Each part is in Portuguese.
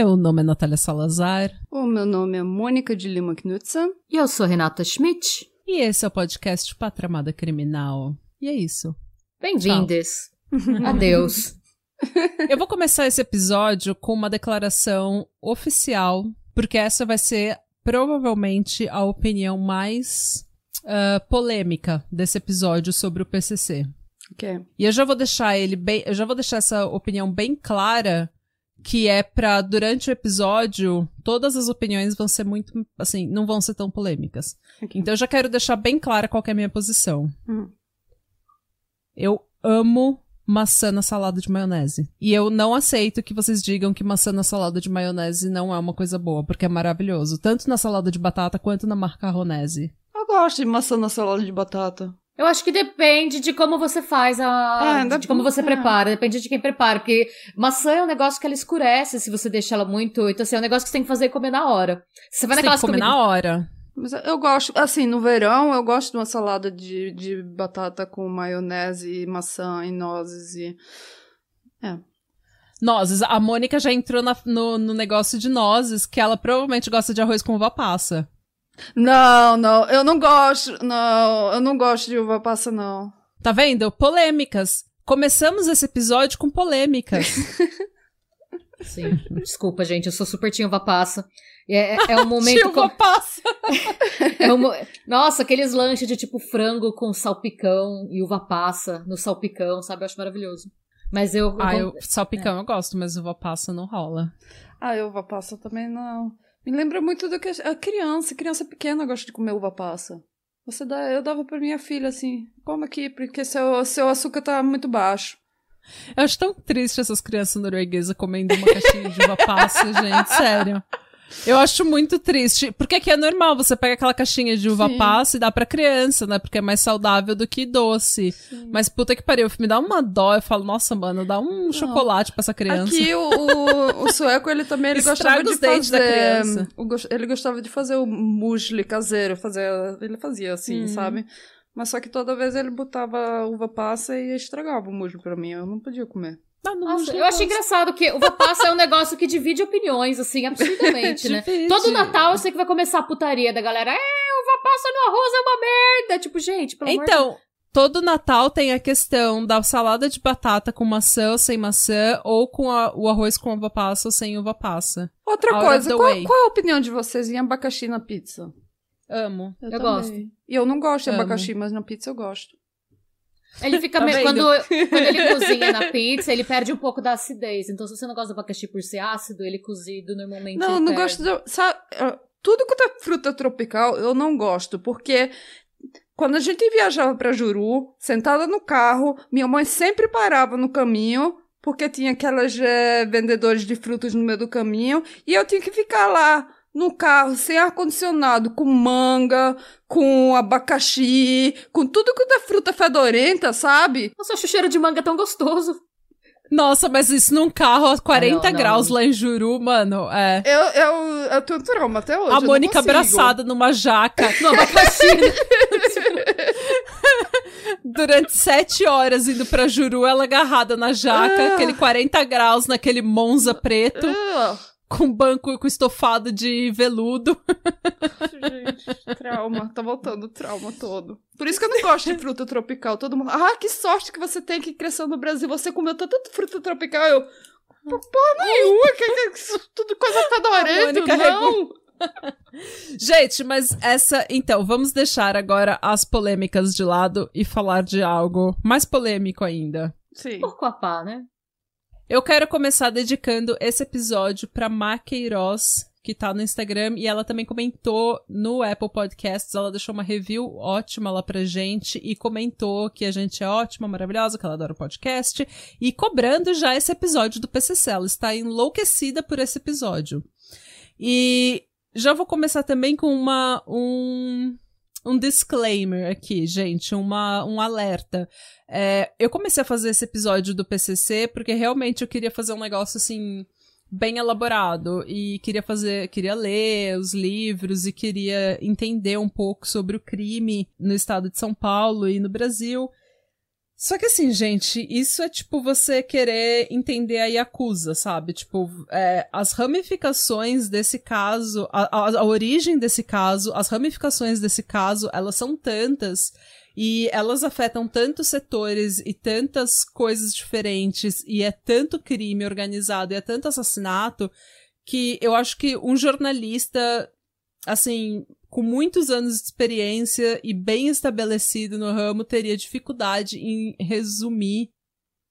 Meu nome é Natália Salazar O meu nome é Mônica de Lima Knudsen. E eu sou Renata Schmidt. E esse é o podcast Patramada Criminal. E é isso. Bem-vindes. Adeus. Eu vou começar esse episódio com uma declaração oficial, porque essa vai ser provavelmente a opinião mais ah, polêmica desse episódio sobre o PCC. Ok. E eu já vou deixar ele bem, eu já vou deixar essa opinião bem clara, que é pra durante o episódio todas as opiniões vão ser muito, assim, não vão ser tão polêmicas. Ok. Então eu já quero deixar bem clara qual é a minha posição. Uhum. Eu amo maçã na salada de maionese. E eu não aceito que vocês digam que maçã na salada de maionese não é uma coisa boa, porque é maravilhoso, tanto na salada de batata quanto na macarronese. Eu gosto de maçã na salada de batata. Eu acho que depende de como você faz a. É, de como você é. prepara, depende de quem prepara. Porque maçã é um negócio que ela escurece se você deixa ela muito. Então, assim, é um negócio que você tem que fazer e comer na hora. Você vai Você tem naquelas que comer na hora. Mas eu gosto, assim, no verão eu gosto de uma salada de, de batata com maionese, maçã e nozes e... Nozes. A Mônica já entrou na- no, no negócio de nozes, que ela provavelmente gosta de arroz com uva passa. Não, não, eu não gosto, não, eu não gosto de uva passa, não. Tá vendo? Polêmicas. Começamos esse episódio com polêmicas. Sim. Desculpa, gente, eu sou super tinha uva passa. É, é- é um momento. Tio uva com- passa. é um Nossa, aqueles lanches de tipo frango com salpicão e uva passa no salpicão, sabe? Eu acho maravilhoso. Mas eu. Ah, eu- eu, salpicão eu gosto, mas uva passa não rola. Ah, uva passa também não. Lembra muito do que a criança, criança pequena gosta de comer uva passa. Você dá, eu dava pra minha filha assim, come aqui, porque seu, seu açúcar tá muito baixo. Eu acho tão triste essas crianças norueguesas comendo uma caixinha de uva passa, gente, sério. Eu acho muito triste. Porque aqui é normal, você pega aquela caixinha de uva Sim. passa e dá pra criança, né? Porque é mais saudável do que doce. Mas puta que pariu, me dá uma dó. Eu falo, nossa, mano, dá um chocolate pra essa criança. Aqui o, o, o sueco, ele também ele Estraga gostava de fazer... da criança. ele gostava de fazer o musli caseiro, fazer, ele fazia assim, Uhum. sabe? Mas só que toda vez ele botava uva passa e estragava o musli pra mim, eu não podia comer. Ah, não, Nossa, eu acho engraçado que uva passa é um negócio que divide opiniões, assim, absurdamente, né? Todo Natal eu sei que vai começar a putaria da galera. É, uva passa no arroz é uma merda. Tipo, gente, pelo amor de Então, todo Natal tem a questão da salada de batata com maçã ou sem maçã, ou com a- o arroz com uva passa ou sem uva passa. Outra Out coisa, qual, qual é a opinião de vocês em abacaxi na pizza? Amo. Eu também. gosto. E eu não gosto de Amo. abacaxi, mas na pizza eu gosto. Ele fica Tá meio. Quando, quando ele cozinha na pizza, ele perde um pouco da acidez. Então, se você não gosta do abacaxi por ser ácido, ele cozido normalmente. Não, não perde. gosto de. Sabe, tudo quanto é fruta tropical, eu não gosto, porque quando a gente viajava pra Juru, sentada no carro, minha mãe sempre parava no caminho, porque tinha aquelas eh, vendedores de frutas no meio do caminho, e eu tinha que ficar lá no carro, sem ar-condicionado, com manga, com abacaxi, com tudo quanto é fruta fedorenta, sabe? Nossa, acho o cheiro de manga tão gostoso. Nossa, mas isso num carro a 40 não, não. graus lá em Juru, mano, é. Eu, eu, eu tenho trauma até hoje. A Mônica abraçada numa jaca No abacaxi. durante sete horas indo pra Juru, ela agarrada na jaca, Ah. aquele 40 graus naquele Monza preto, Ah. Com banco com estofado de veludo. Gente, trauma. Tá voltando o trauma todo. Por isso que eu não gosto de fruta tropical. Todo mundo. Ah, que sorte que você tem que crescer no Brasil. Você comeu tanta fruta tropical. Eu. Pô, Porra nenhuma, que, que, tudo coisa fedorenta, Mônica não. Gente, mas essa. Então, vamos deixar agora as polêmicas de lado e falar de algo mais polêmico ainda. Sim. Porco a pá, né? Eu quero começar dedicando esse episódio pra Ma Queiroz, que tá no Instagram, e ela também comentou no Apple Podcasts, ela deixou uma review ótima lá pra gente e comentou que a gente é ótima, maravilhosa, que ela adora o podcast, e cobrando já esse episódio do PCC, ela está enlouquecida por esse episódio. E já vou começar também com uma um um disclaimer aqui, gente, uma, um alerta. É, eu comecei a fazer esse episódio do PCC porque realmente eu queria fazer um negócio assim bem elaborado e queria fazer, queria ler os livros e queria entender um pouco sobre o crime no estado de São Paulo e no Brasil. Só que assim, gente, isso é tipo você querer entender a Yakuza, sabe? Tipo, é, as ramificações desse caso, a, a, a, origem desse caso, as ramificações desse caso, elas são tantas e elas afetam tantos setores e tantas coisas diferentes e é tanto crime organizado e é tanto assassinato que eu acho que um jornalista, assim, com muitos anos de experiência e bem estabelecido no ramo, teria dificuldade em resumir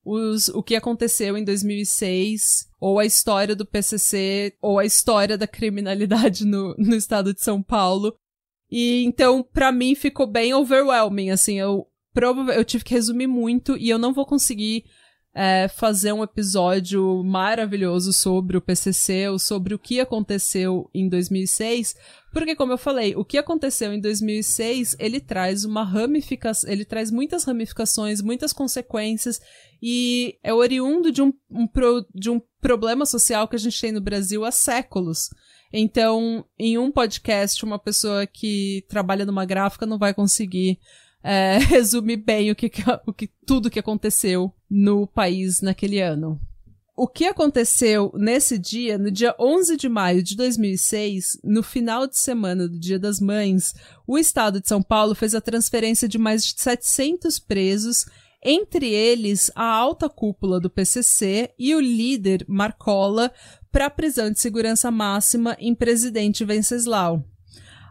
os, o que aconteceu em 2006, ou a história do PCC, ou a história da criminalidade no, no estado de São Paulo. E então, para mim, ficou bem overwhelming, assim, eu, eu tive que resumir muito e eu não vou conseguir é, fazer um episódio maravilhoso sobre o PCC ou sobre o que aconteceu em 2006, porque como eu falei, o que aconteceu em 2006, ele traz uma ramificação, ele traz muitas ramificações, muitas consequências e é oriundo de um, um pro, de um problema social que a gente tem no Brasil há séculos. Então, em um podcast, uma pessoa que trabalha numa gráfica não vai conseguir é, resumir bem o que, o que tudo que aconteceu no país naquele ano. O que aconteceu nesse dia, no dia 11 de maio de 2006, no final de semana do Dia das Mães, o estado de São Paulo fez a transferência de mais de 700 presos, entre eles a alta cúpula do PCC e o líder Marcola, para a prisão de segurança máxima em Presidente Venceslau.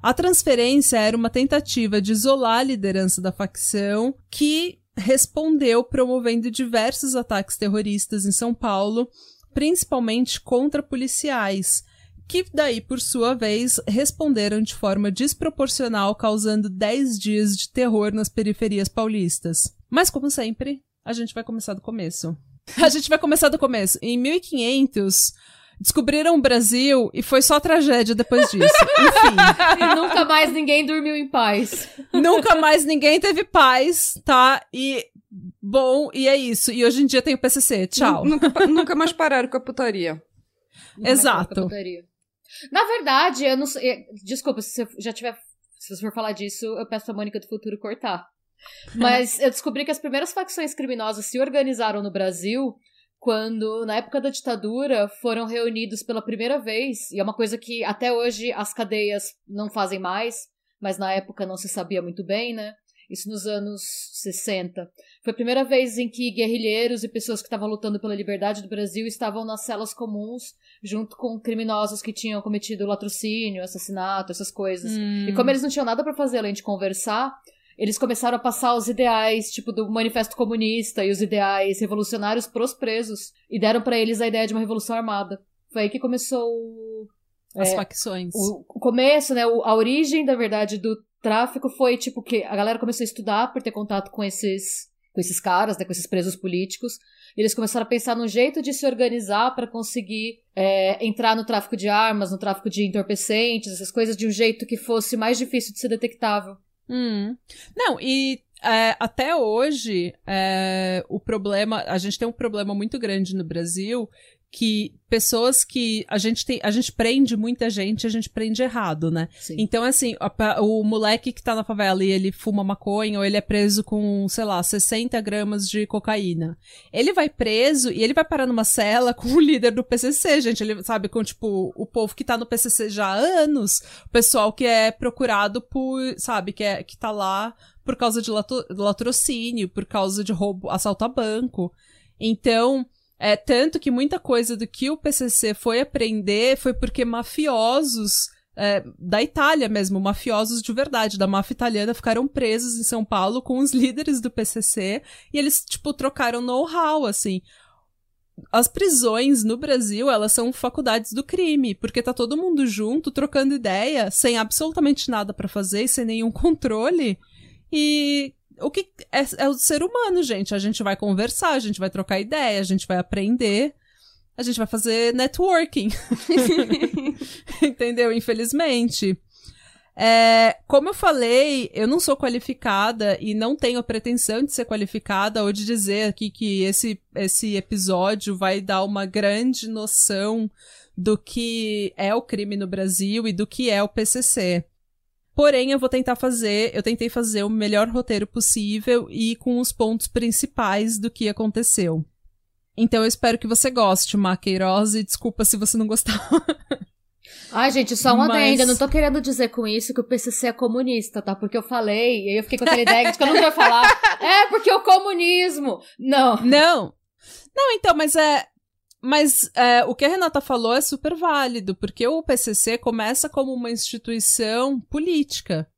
A transferência era uma tentativa de isolar a liderança da facção, que respondeu promovendo diversos ataques terroristas em São Paulo, principalmente contra policiais, que daí, por sua vez, responderam de forma desproporcional, causando 10 dias de terror nas periferias paulistas. Mas, como sempre, a gente vai começar do começo. A gente vai começar do começo. Em 1500, descobriram o Brasil e foi só tragédia depois disso. Enfim. E nunca mais ninguém dormiu em paz. Nunca mais ninguém teve paz, tá? E bom, e é isso. E hoje em dia tem o PCC. Tchau. Nunca, nunca mais pararam com a putaria. Exato. Na verdade, eu não sei. Desculpa, se você já tiver. Se você for falar disso, eu peço pra Mônica do Futuro cortar. Mas eu descobri que as primeiras facções criminosas se organizaram no Brasil quando, na época da ditadura, foram reunidos pela primeira vez, e é uma coisa que até hoje as cadeias não fazem mais, mas na época não se sabia muito bem, né? Isso nos anos 60. Foi a primeira vez em que guerrilheiros e pessoas que estavam lutando pela liberdade do Brasil estavam nas celas comuns, junto com criminosos que tinham cometido latrocínio, assassinato, essas coisas. Hum. E como eles não tinham nada para fazer além de conversar, eles começaram a passar os ideais, tipo, do Manifesto Comunista e os ideais revolucionários pros presos. E deram para eles a ideia de uma revolução armada. Foi aí que começou As é, facções. O, o, começo, né? O, a origem, da verdade, do tráfico foi, tipo, que a galera começou a estudar por ter contato com esses, com esses caras, né? Com esses presos políticos. E eles começaram a pensar num jeito de se organizar para conseguir é, entrar no tráfico de armas, no tráfico de entorpecentes, essas coisas, de um jeito que fosse mais difícil de ser detectável. Hum. Não, e é, até hoje, é, o problema. A gente tem um problema muito grande no Brasil que pessoas que a gente tem, a gente prende muita gente, a gente prende errado, né? Sim. Então assim, a, o moleque que tá na favela e ele fuma maconha ou ele é preso com, sei lá, 60 gramas de cocaína. Ele vai preso e ele vai parar numa cela com o líder do PCC, gente, ele sabe com tipo o povo que tá no PCC já há anos, o pessoal que é procurado por, sabe, que é que tá lá por causa de latrocínio, por causa de roubo, assalto a banco. Então, é, tanto que muita coisa do que o PCC foi aprender foi porque mafiosos é, da Itália mesmo, mafiosos de verdade, da máfia italiana, ficaram presos em São Paulo com os líderes do PCC e eles, tipo, trocaram know-how, assim. As prisões no Brasil, elas são faculdades do crime, porque tá todo mundo junto, trocando ideia, sem absolutamente nada para fazer sem nenhum controle. E o que é, é o ser humano, gente. A gente vai conversar, a gente vai trocar ideia, a gente vai aprender, a gente vai fazer networking. Entendeu? Infelizmente. É, como eu falei, eu não sou qualificada e não tenho a pretensão de ser qualificada ou de dizer aqui que esse, esse episódio vai dar uma grande noção do que é o crime no Brasil e do que é o PCC. Porém, eu vou tentar fazer, eu tentei fazer o melhor roteiro possível e com os pontos principais do que aconteceu. Então eu espero que você goste, Maqueiroz, e desculpa se você não gostar. Ai, gente, só uma Mas... adenda. Não tô querendo dizer com isso que o PCC é comunista, tá? Porque eu falei, e aí eu fiquei com aquela ideia de que eu não ia falar. É, porque o comunismo. Não. Não. Não, então, mas é. Mas é, o que a Renata falou é super válido, porque o PCC começa como uma instituição política.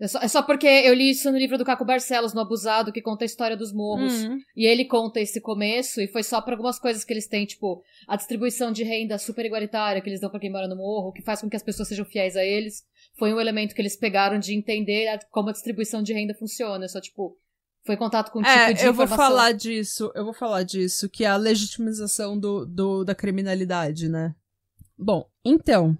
É só, é só, porque eu li isso no livro do Caco Barcelos, no Abusado, que conta a história dos morros. Uhum. E ele conta esse começo, e foi só para algumas coisas que eles têm, tipo, a distribuição de renda super igualitária que eles dão para quem mora no morro, que faz com que as pessoas sejam fiéis a eles. Foi um elemento que eles pegaram de entender como a distribuição de renda funciona. Só, tipo, foi contato com um é, tipo de eu informação. vou falar disso, eu vou falar disso, que é a legitimização do, do da criminalidade, né? Bom, então,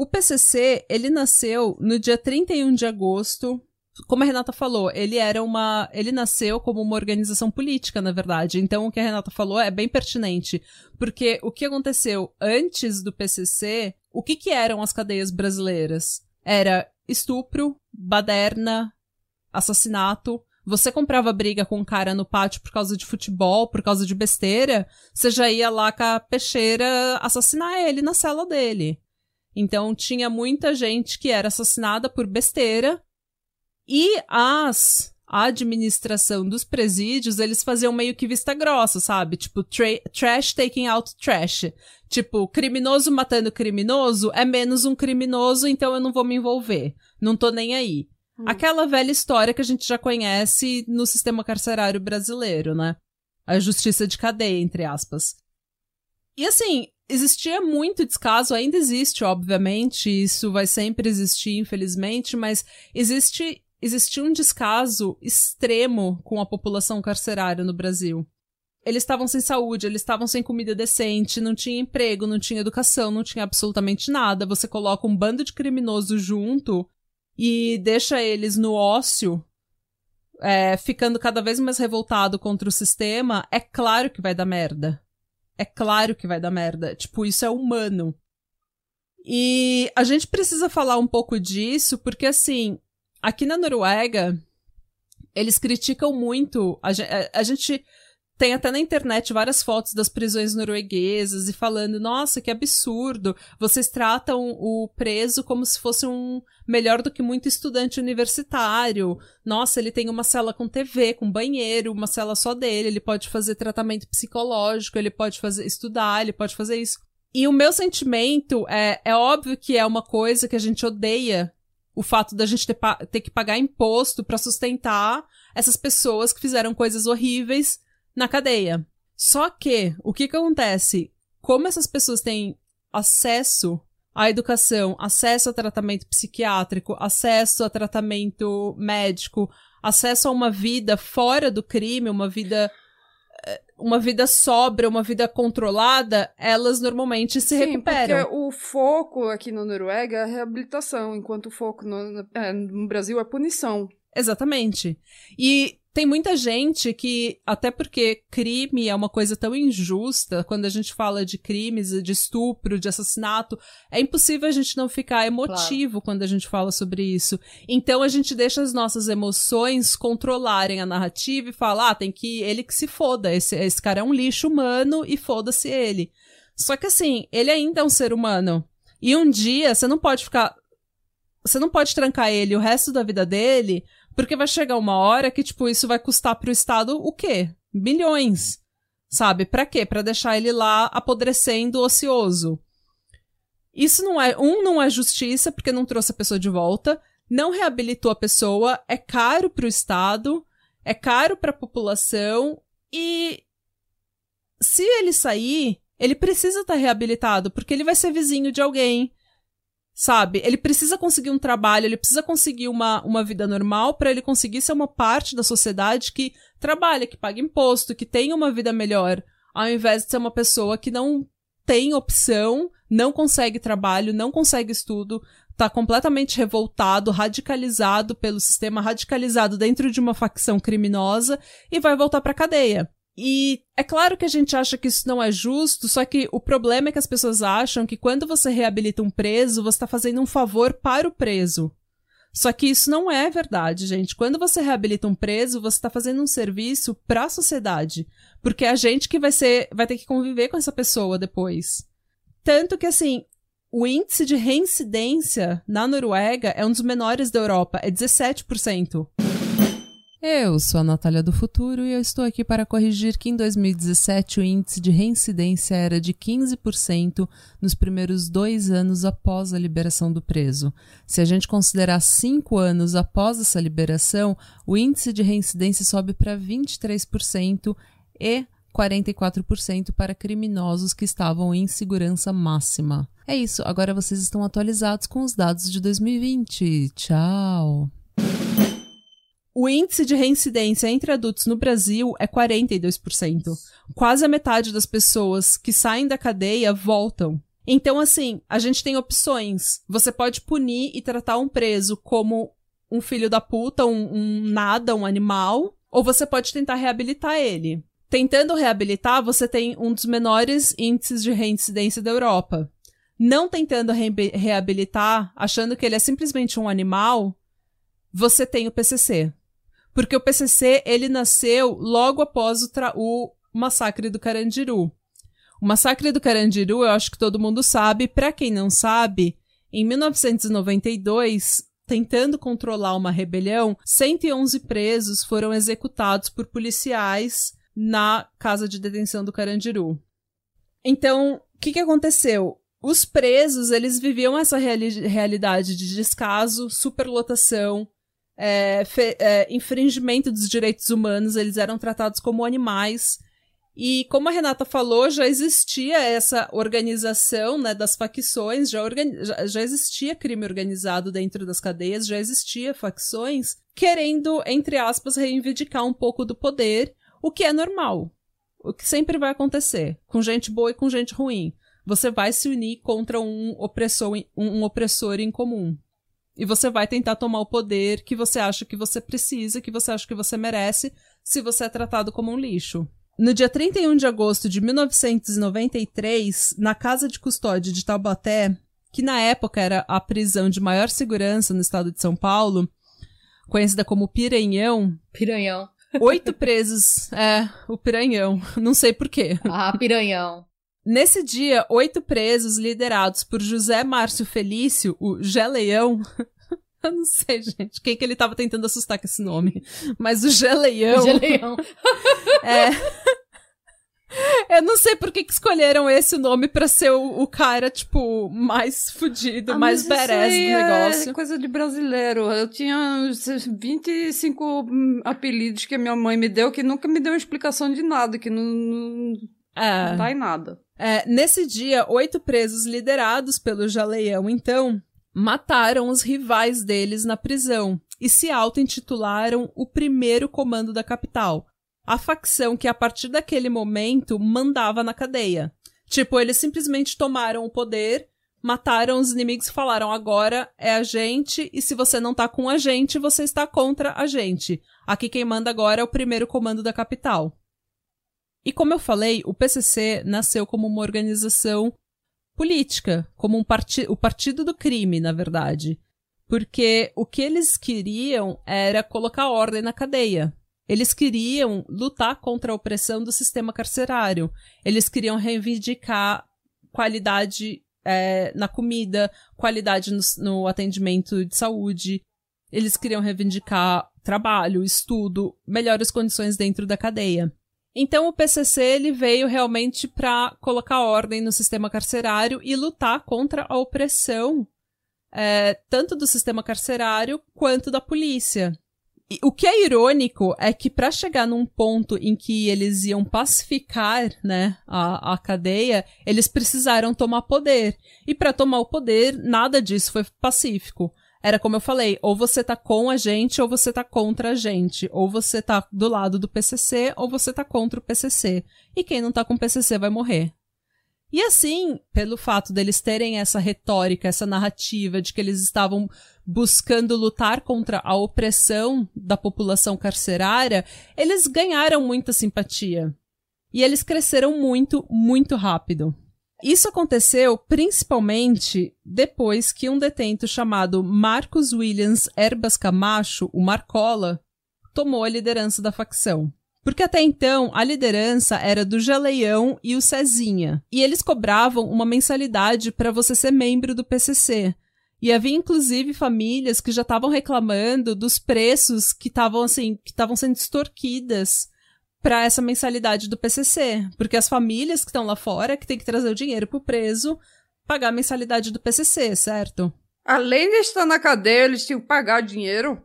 o PCC, ele nasceu no dia 31 de agosto. Como a Renata falou, ele era uma. Ele nasceu como uma organização política, na verdade. Então, o que a Renata falou é bem pertinente. Porque o que aconteceu antes do PCC, o que, que eram as cadeias brasileiras? Era estupro, baderna, assassinato. Você comprava briga com um cara no pátio por causa de futebol, por causa de besteira, você já ia lá com a peixeira assassinar ele na cela dele. Então tinha muita gente que era assassinada por besteira e as a administração dos presídios, eles faziam meio que vista grossa, sabe? Tipo, tra trash taking out trash. Tipo, criminoso matando criminoso é menos um criminoso, então eu não vou me envolver. Não tô nem aí. Hum. Aquela velha história que a gente já conhece no sistema carcerário brasileiro, né? A justiça de cadeia, entre aspas. E assim, existia muito descaso, ainda existe, obviamente, isso vai sempre existir, infelizmente, mas existe existia um descaso extremo com a população carcerária no Brasil. Eles estavam sem saúde, eles estavam sem comida decente, não tinha emprego, não tinha educação, não tinha absolutamente nada. Você coloca um bando de criminosos junto e deixa eles no ócio, é, ficando cada vez mais revoltado contra o sistema, é claro que vai dar merda é claro que vai dar merda. Tipo, isso é humano. E a gente precisa falar um pouco disso, porque assim, aqui na Noruega, eles criticam muito. A, a, a gente tem até na internet várias fotos das prisões norueguesas e falando, nossa, que absurdo. Vocês tratam o preso como se fosse um melhor do que muito estudante universitário. Nossa, ele tem uma cela com TV, com banheiro, uma cela só dele, ele pode fazer tratamento psicológico, ele pode fazer estudar, ele pode fazer isso. E o meu sentimento é, é óbvio que é uma coisa que a gente odeia o fato da gente ter, ter que pagar imposto para sustentar essas pessoas que fizeram coisas horríveis na cadeia. Só que, o que, que acontece? Como essas pessoas têm acesso à educação, acesso a tratamento psiquiátrico, acesso a tratamento médico, acesso a uma vida fora do crime, uma vida eh, uma vida sóbria, uma vida controlada, elas normalmente se Sim, recuperam. Porque o foco aqui na Noruega é a reabilitação, enquanto o foco no, é, no Brasil é punição. Exatamente. E tem muita gente que, até porque crime é uma coisa tão injusta, quando a gente fala de crimes, de estupro, de assassinato, é impossível a gente não ficar emotivo claro. quando a gente fala sobre isso. Então a gente deixa as nossas emoções controlarem a narrativa e fala, ah, tem que ele que se foda, esse, esse cara é um lixo humano e foda-se ele. Só que assim, ele ainda é um ser humano. E um dia você não pode ficar. Você não pode trancar ele o resto da vida dele porque vai chegar uma hora que, tipo, isso vai custar pro Estado o quê? Milhões. Sabe? Para quê? Para deixar ele lá apodrecendo ocioso. Isso não é. Um, não é justiça, porque não trouxe a pessoa de volta. Não reabilitou a pessoa. É caro pro Estado. É caro pra população. E. Se ele sair, ele precisa estar tá reabilitado, porque ele vai ser vizinho de alguém sabe? Ele precisa conseguir um trabalho, ele precisa conseguir uma, uma vida normal para ele conseguir ser uma parte da sociedade que trabalha, que paga imposto, que tem uma vida melhor, ao invés de ser uma pessoa que não tem opção, não consegue trabalho, não consegue estudo, tá completamente revoltado, radicalizado pelo sistema, radicalizado dentro de uma facção criminosa e vai voltar pra cadeia. E é claro que a gente acha que isso não é justo, só que o problema é que as pessoas acham que quando você reabilita um preso, você está fazendo um favor para o preso. Só que isso não é verdade, gente. Quando você reabilita um preso, você está fazendo um serviço para a sociedade, porque é a gente que vai ser, vai ter que conviver com essa pessoa depois. Tanto que assim, o índice de reincidência na Noruega é um dos menores da Europa, é 17%. Eu sou a Natália do Futuro e eu estou aqui para corrigir que em 2017 o índice de reincidência era de 15% nos primeiros dois anos após a liberação do preso. Se a gente considerar cinco anos após essa liberação, o índice de reincidência sobe para 23% e 44% para criminosos que estavam em segurança máxima. É isso, agora vocês estão atualizados com os dados de 2020. Tchau! O índice de reincidência entre adultos no Brasil é 42%. Quase a metade das pessoas que saem da cadeia voltam. Então, assim, a gente tem opções. Você pode punir e tratar um preso como um filho da puta, um, um nada, um animal, ou você pode tentar reabilitar ele. Tentando reabilitar, você tem um dos menores índices de reincidência da Europa. Não tentando re reabilitar, achando que ele é simplesmente um animal, você tem o PCC. Porque o PCC, ele nasceu logo após o, o massacre do Carandiru. O massacre do Carandiru, eu acho que todo mundo sabe. Para quem não sabe, em 1992, tentando controlar uma rebelião, 111 presos foram executados por policiais na casa de detenção do Carandiru. Então, o que, que aconteceu? Os presos, eles viviam essa reali realidade de descaso, superlotação, é, é, infringimento dos direitos humanos, eles eram tratados como animais. E como a Renata falou, já existia essa organização né, das facções, já, já, já, existia crime organizado dentro das cadeias, já existia facções querendo, entre aspas, reivindicar um pouco do poder o que é normal. O que sempre vai acontecer. Com gente boa e com gente ruim. Você vai se unir contra um opressor, um opressor em comum. E você vai tentar tomar o poder que você acha que você precisa, que você acha que você merece, se você é tratado como um lixo. No dia 31 de agosto de 1993, na casa de custódia de Taubaté, que na época era a prisão de maior segurança no estado de São Paulo, conhecida como Piranhão. Piranhão. Oito presos. É, o piranhão. Não sei porquê. Ah, piranhão. Nesse dia, oito presos liderados por José Márcio Felício, o Geleião. Eu não sei, gente, quem que ele tava tentando assustar com esse nome. Mas o Geleião. O Geleião. é. Eu não sei por que, que escolheram esse nome pra ser o, o cara, tipo, mais fudido, ah, mais badass do é negócio. É coisa de brasileiro. Eu tinha 25 hum, apelidos que a minha mãe me deu, que nunca me deu explicação de nada, que não, não, é. não dá em nada. É, nesse dia, oito presos liderados pelo Jaleião, então, mataram os rivais deles na prisão e se auto-intitularam o primeiro comando da capital a facção que a partir daquele momento mandava na cadeia. Tipo, eles simplesmente tomaram o poder, mataram os inimigos e falaram: agora é a gente, e se você não tá com a gente, você está contra a gente. Aqui quem manda agora é o primeiro comando da capital. E como eu falei, o PCC nasceu como uma organização política, como um parti o partido do crime, na verdade. Porque o que eles queriam era colocar ordem na cadeia. Eles queriam lutar contra a opressão do sistema carcerário. Eles queriam reivindicar qualidade é, na comida, qualidade no, no atendimento de saúde. Eles queriam reivindicar trabalho, estudo, melhores condições dentro da cadeia. Então o PCC ele veio realmente para colocar ordem no sistema carcerário e lutar contra a opressão é, tanto do sistema carcerário quanto da polícia o que é irônico é que para chegar num ponto em que eles iam pacificar, né, a, a cadeia, eles precisaram tomar poder. E para tomar o poder, nada disso foi pacífico. Era como eu falei, ou você tá com a gente ou você tá contra a gente, ou você tá do lado do PCC ou você tá contra o PCC. E quem não tá com o PCC vai morrer. E assim, pelo fato deles terem essa retórica, essa narrativa de que eles estavam buscando lutar contra a opressão da população carcerária, eles ganharam muita simpatia. E eles cresceram muito, muito rápido. Isso aconteceu principalmente depois que um detento chamado Marcos Williams Erbas Camacho, o Marcola, tomou a liderança da facção. Porque até então a liderança era do Geleião e o Cezinha, e eles cobravam uma mensalidade para você ser membro do PCC. E havia inclusive famílias que já estavam reclamando dos preços que estavam assim, que estavam sendo extorquidas para essa mensalidade do PCC, porque as famílias que estão lá fora que tem que trazer o dinheiro pro preso pagar a mensalidade do PCC, certo? Além de estar na cadeia, eles tinham que pagar dinheiro.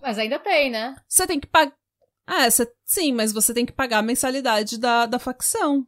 Mas ainda tem, né? Você tem que pagar. Ah, cê... sim, mas você tem que pagar a mensalidade da, da facção.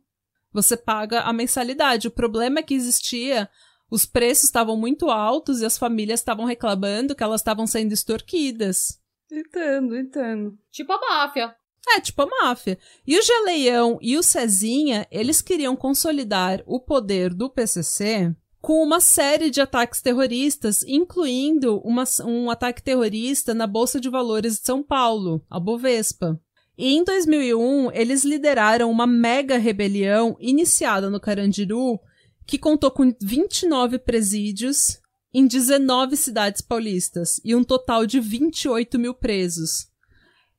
Você paga a mensalidade. O problema é que existia. Os preços estavam muito altos e as famílias estavam reclamando que elas estavam sendo extorquidas. Entendo, entendo. Tipo a máfia. É, tipo a máfia. E o Geleião e o Cezinha, eles queriam consolidar o poder do PCC com uma série de ataques terroristas, incluindo uma, um ataque terrorista na Bolsa de Valores de São Paulo, a Bovespa. E em 2001, eles lideraram uma mega rebelião iniciada no Carandiru, que contou com 29 presídios em 19 cidades paulistas e um total de 28 mil presos.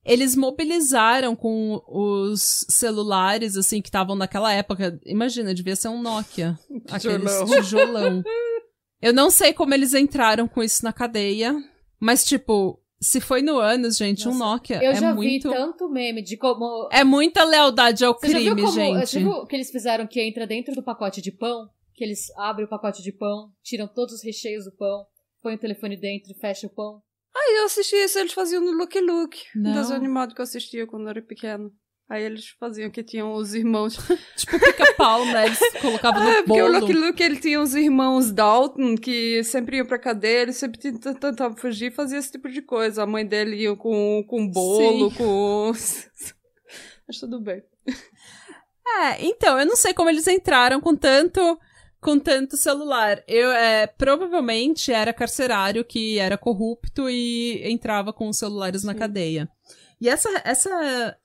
Eles mobilizaram com os celulares, assim, que estavam naquela época. Imagina, devia ser um Nokia. Aqueles tijolão. Eu não sei como eles entraram com isso na cadeia, mas, tipo, se foi no anos, gente, Nossa, um Nokia eu é já muito... vi tanto meme de como... É muita lealdade ao Você crime, já viu como... gente. Você viu que eles fizeram que entra dentro do pacote de pão? Que eles abrem o pacote de pão, tiram todos os recheios do pão, põem o telefone dentro e fecham o pão. Aí eu assisti isso, eles faziam no Lucky Luke, um desenho animado que eu assistia quando eu era pequeno. Aí eles faziam que tinham os irmãos. Tipo pica-pau, né? Eles colocavam no É, porque o bolo. Lucky Luke ele tinha os irmãos Dalton que sempre iam pra cadeia, eles sempre tentavam fugir e fazia esse tipo de coisa. A mãe dele ia com, com bolo, Sim. com. Mas tudo bem. É, então, eu não sei como eles entraram com tanto com tanto celular. Eu é, provavelmente era carcerário que era corrupto e entrava com os celulares na Sim. cadeia. E essa essa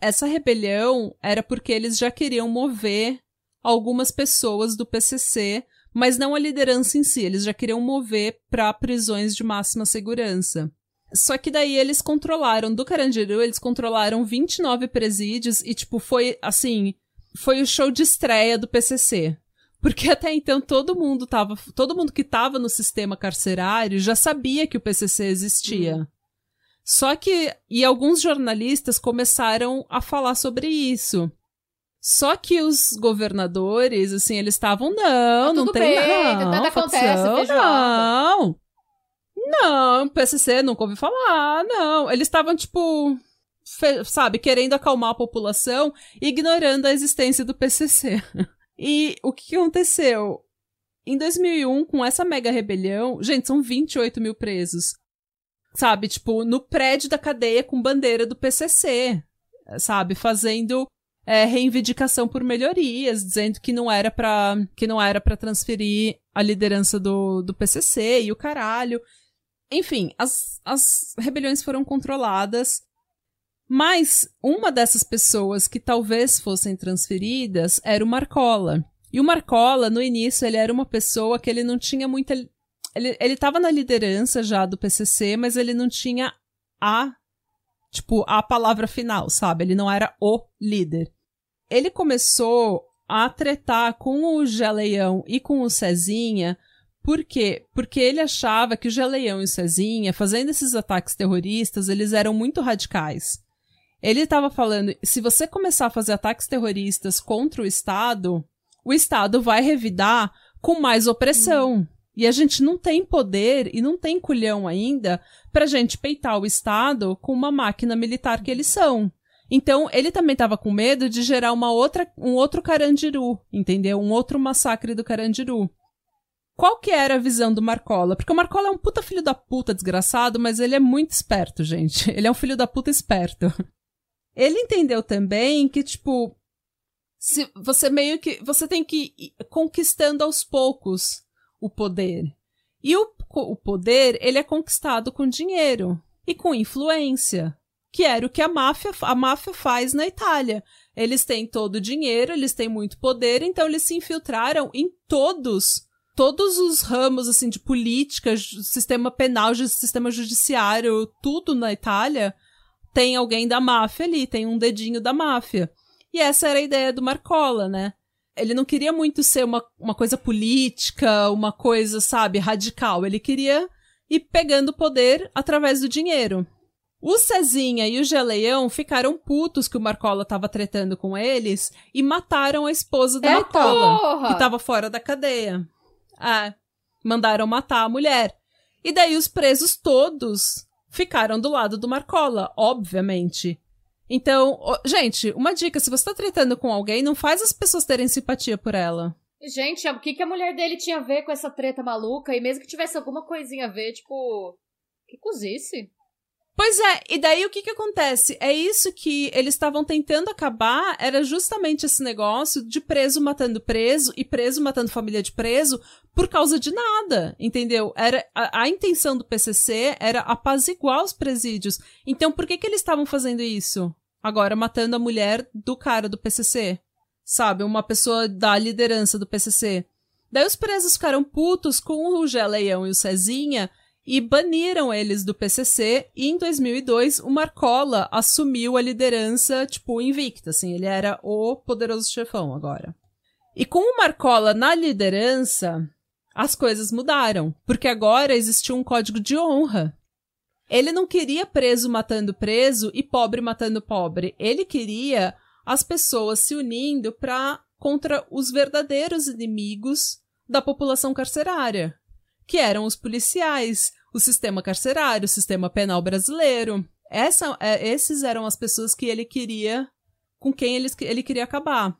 essa rebelião era porque eles já queriam mover algumas pessoas do PCC, mas não a liderança em si, eles já queriam mover para prisões de máxima segurança. Só que daí eles controlaram, do Carandiru, eles controlaram 29 presídios e, tipo, foi, assim, foi o show de estreia do PCC. Porque até então todo mundo tava, todo mundo que tava no sistema carcerário já sabia que o PCC existia. Só que, e alguns jornalistas começaram a falar sobre isso. Só que os governadores, assim, eles estavam, não, Tá não tem bem, nada, nada não, acontece, facção, não. Não, PCC, nunca ouvi falar, não. Eles estavam, tipo, sabe, querendo acalmar a população, ignorando a existência do PCC. E o que aconteceu? Em 2001, com essa mega rebelião, gente, são 28 mil presos. Sabe, tipo, no prédio da cadeia com bandeira do PCC, sabe, fazendo é, reivindicação por melhorias, dizendo que não era pra, que não era para transferir a liderança do, do PCC e o caralho. Enfim, as, as rebeliões foram controladas, mas uma dessas pessoas que talvez fossem transferidas era o Marcola. E o Marcola, no início, ele era uma pessoa que ele não tinha muita. Ele, ele tava na liderança já do PCC, mas ele não tinha a. Tipo, a palavra final, sabe? Ele não era o líder. Ele começou a tretar com o Geleião e com o Cezinha. Por quê? Porque ele achava que o Geleião e o Cezinha, fazendo esses ataques terroristas, eles eram muito radicais. Ele estava falando, se você começar a fazer ataques terroristas contra o Estado, o Estado vai revidar com mais opressão. E a gente não tem poder e não tem culhão ainda pra gente peitar o Estado com uma máquina militar que eles são. Então, ele também estava com medo de gerar uma outra, um outro Carandiru, entendeu? Um outro massacre do Carandiru. Qual que era a visão do Marcola? Porque o Marcola é um puta filho da puta desgraçado, mas ele é muito esperto, gente. Ele é um filho da puta esperto. Ele entendeu também que, tipo, se você meio que você tem que ir conquistando aos poucos o poder. E o, o poder, ele é conquistado com dinheiro e com influência, que era o que a máfia, a máfia faz na Itália. Eles têm todo o dinheiro, eles têm muito poder, então eles se infiltraram em todos todos os ramos assim de política, sistema penal, sistema judiciário, tudo na Itália tem alguém da máfia ali, tem um dedinho da máfia. E essa era a ideia do Marcola, né? Ele não queria muito ser uma, uma coisa política, uma coisa, sabe, radical. Ele queria ir pegando poder através do dinheiro. O Cezinha e o Geleão ficaram putos que o Marcola tava tretando com eles e mataram a esposa do É, Marcola, porra! que tava fora da cadeia. Ah, mandaram matar a mulher. E daí os presos todos ficaram do lado do Marcola, obviamente. Então, gente, uma dica: se você tá tretando com alguém, não faz as pessoas terem simpatia por ela. Gente, o que, que a mulher dele tinha a ver com essa treta maluca? E mesmo que tivesse alguma coisinha a ver, tipo. Que cozice. Pois é, e daí o que que acontece? É isso que eles estavam tentando acabar, era justamente esse negócio de preso matando preso e preso matando família de preso por causa de nada, entendeu? Era a, a intenção do PCC era apaziguar os presídios. Então por que que eles estavam fazendo isso? Agora matando a mulher do cara do PCC, sabe? Uma pessoa da liderança do PCC. Daí os presos ficaram putos com o Geleião e o Cezinha e baniram eles do PCC. E em 2002, o Marcola assumiu a liderança, tipo, invicta, assim. Ele era o poderoso chefão agora. E com o Marcola na liderança, as coisas mudaram. Porque agora existia um código de honra. Ele não queria preso matando preso e pobre matando pobre. Ele queria as pessoas se unindo para contra os verdadeiros inimigos da população carcerária, que eram os policiais, o sistema carcerário, o sistema penal brasileiro. Essa, é, esses eram as pessoas que ele queria, com quem ele, ele queria acabar.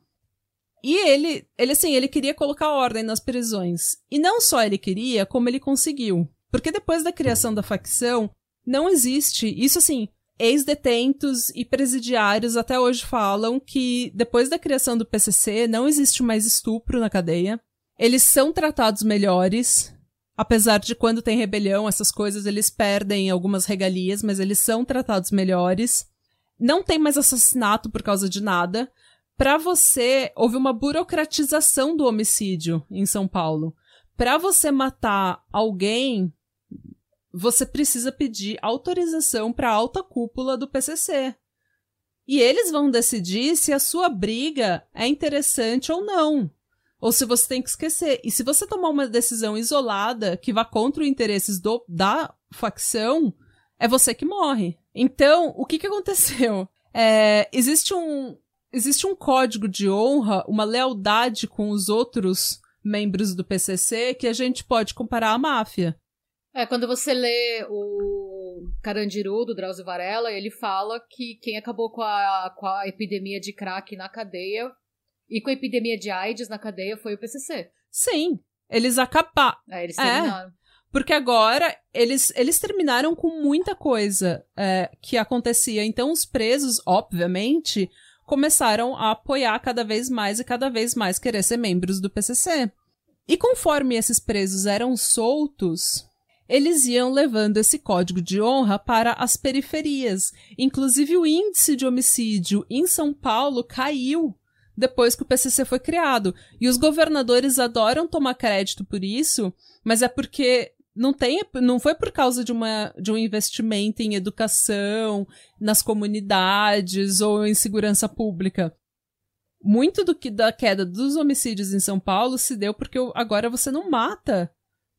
E ele, ele assim, ele queria colocar ordem nas prisões. E não só ele queria, como ele conseguiu. Porque depois da criação da facção, não existe, isso assim, ex-detentos e presidiários até hoje falam que depois da criação do PCC não existe mais estupro na cadeia. Eles são tratados melhores, apesar de quando tem rebelião, essas coisas, eles perdem algumas regalias, mas eles são tratados melhores. Não tem mais assassinato por causa de nada. Para você, houve uma burocratização do homicídio em São Paulo. Para você matar alguém, você precisa pedir autorização para a alta cúpula do PCC. E eles vão decidir se a sua briga é interessante ou não. Ou se você tem que esquecer. E se você tomar uma decisão isolada que vá contra os interesses do, da facção, é você que morre. Então, o que, que aconteceu? É, existe, um, existe um código de honra, uma lealdade com os outros membros do PCC que a gente pode comparar à máfia. É, quando você lê o Carandiru, do Drauzio Varela, ele fala que quem acabou com a, com a epidemia de crack na cadeia e com a epidemia de AIDS na cadeia foi o PCC. Sim, eles acabaram. É, eles É. terminaram. Porque agora eles, eles terminaram com muita coisa é, que acontecia. Então os presos, obviamente, começaram a apoiar cada vez mais e cada vez mais querer ser membros do PCC. E conforme esses presos eram soltos, eles iam levando esse código de honra para as periferias. Inclusive o índice de homicídio em São Paulo caiu depois que o PCC foi criado. E os governadores adoram tomar crédito por isso, mas é porque não tem, não foi por causa de, uma, de um investimento em educação, nas comunidades ou em segurança pública. Muito do que da queda dos homicídios em São Paulo se deu porque agora você não mata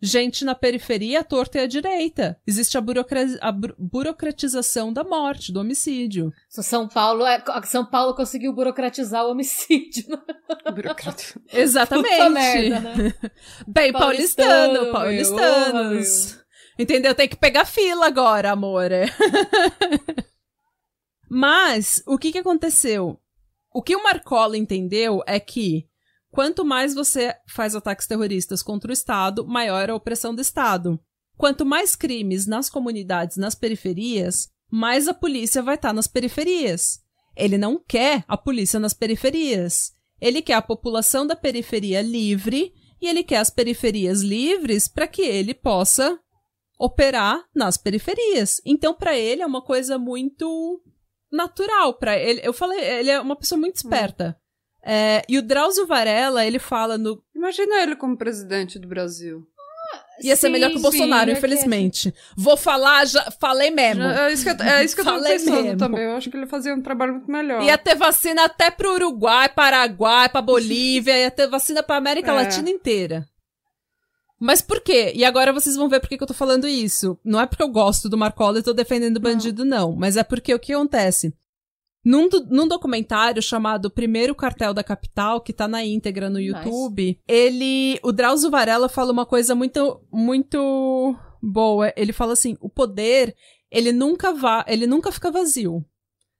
gente na periferia à torta e à direita. Existe a, burocra- a buro- burocratização da morte, do homicídio. São Paulo, é, São Paulo conseguiu burocratizar o homicídio. Burocrático. Exatamente. Puta merda, né? Bem paulistano, Paulistano, paulistanos. Entendeu? Tem que pegar fila agora, amor. Mas, o que que aconteceu? O que o Marcola entendeu é que quanto mais você faz ataques terroristas contra o Estado, maior a opressão do Estado. Quanto mais crimes nas comunidades, nas periferias, mais a polícia vai estar nas periferias. Ele não quer a polícia nas periferias. Ele quer a população da periferia livre e ele quer as periferias livres para que ele possa operar nas periferias. Então, para ele é uma coisa muito natural para ele. Eu falei, ele é uma pessoa muito esperta. É, e o Drauzio Varela, ele fala no. Imagina ele como presidente do Brasil. Ia ser melhor que o Bolsonaro, sim, infelizmente. Vou falar, já falei mesmo. Já- é isso que eu, é isso que eu tava pensando mesmo. também. Eu acho que ele fazia um trabalho muito melhor. Ia ter vacina até pro Uruguai, Paraguai, pra Bolívia, ia ter vacina pra América É. Latina inteira. Mas por quê? E agora vocês vão ver por que, que eu tô falando isso. Não é porque eu gosto do Marcola e tô defendendo o bandido, não. Mas é porque o que acontece? Num, do- num documentário chamado Primeiro Cartel da Capital, que tá na íntegra no Nice. YouTube, ele. O Drauzio Varela fala uma coisa muito, muito boa. Ele fala assim: o poder, ele nunca va ele nunca fica vazio.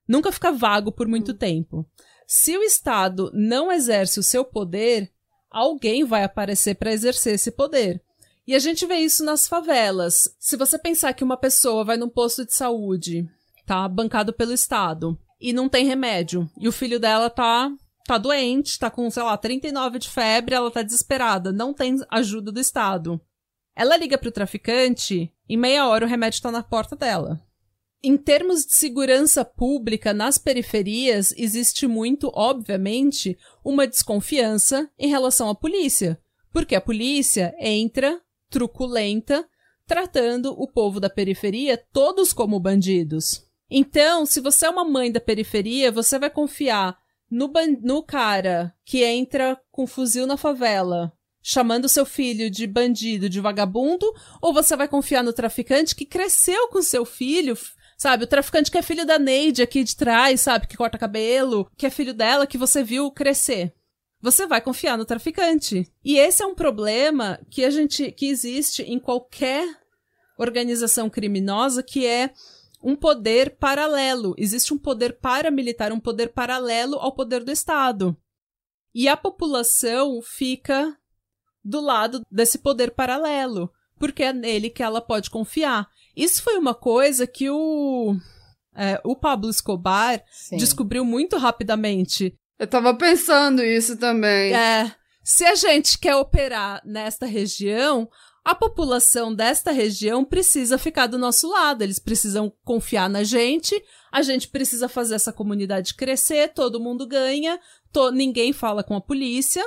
Nunca fica vago por muito tempo. Se o Estado não exerce o seu poder, alguém vai aparecer para exercer esse poder. E a gente vê isso nas favelas. Se você pensar que uma pessoa vai num posto de saúde, tá bancado pelo Estado, e não tem remédio, e o filho dela tá tá doente, tá com, sei lá, 39 de febre, ela tá desesperada, não tem ajuda do Estado. Ela liga pro traficante, em meia hora o remédio tá na porta dela. Em termos de segurança pública nas periferias, existe muito, obviamente, uma desconfiança em relação à polícia. Porque a polícia entra truculenta, tratando o povo da periferia todos como bandidos. Então, se você é uma mãe da periferia, você vai confiar no, no cara que entra com fuzil na favela, chamando seu filho de bandido, de vagabundo, ou você vai confiar no traficante que cresceu com seu filho, sabe? O traficante que é filho da Neide aqui de trás, sabe? Que corta cabelo, que é filho dela, que você viu crescer. Você vai confiar no traficante. E esse é um problema que a gente que existe em qualquer organização criminosa, que é um poder paralelo. Existe um poder paramilitar, um poder paralelo ao poder do Estado. E a população fica do lado desse poder paralelo, porque é nele que ela pode confiar. Isso foi uma coisa que o, é, o Pablo Escobar Sim. descobriu muito rapidamente. Eu tava pensando isso também. É, se a gente quer operar nesta região, a população desta região precisa ficar do nosso lado. Eles precisam confiar na gente. A gente precisa fazer essa comunidade crescer. Todo mundo ganha. to- ninguém fala com a polícia.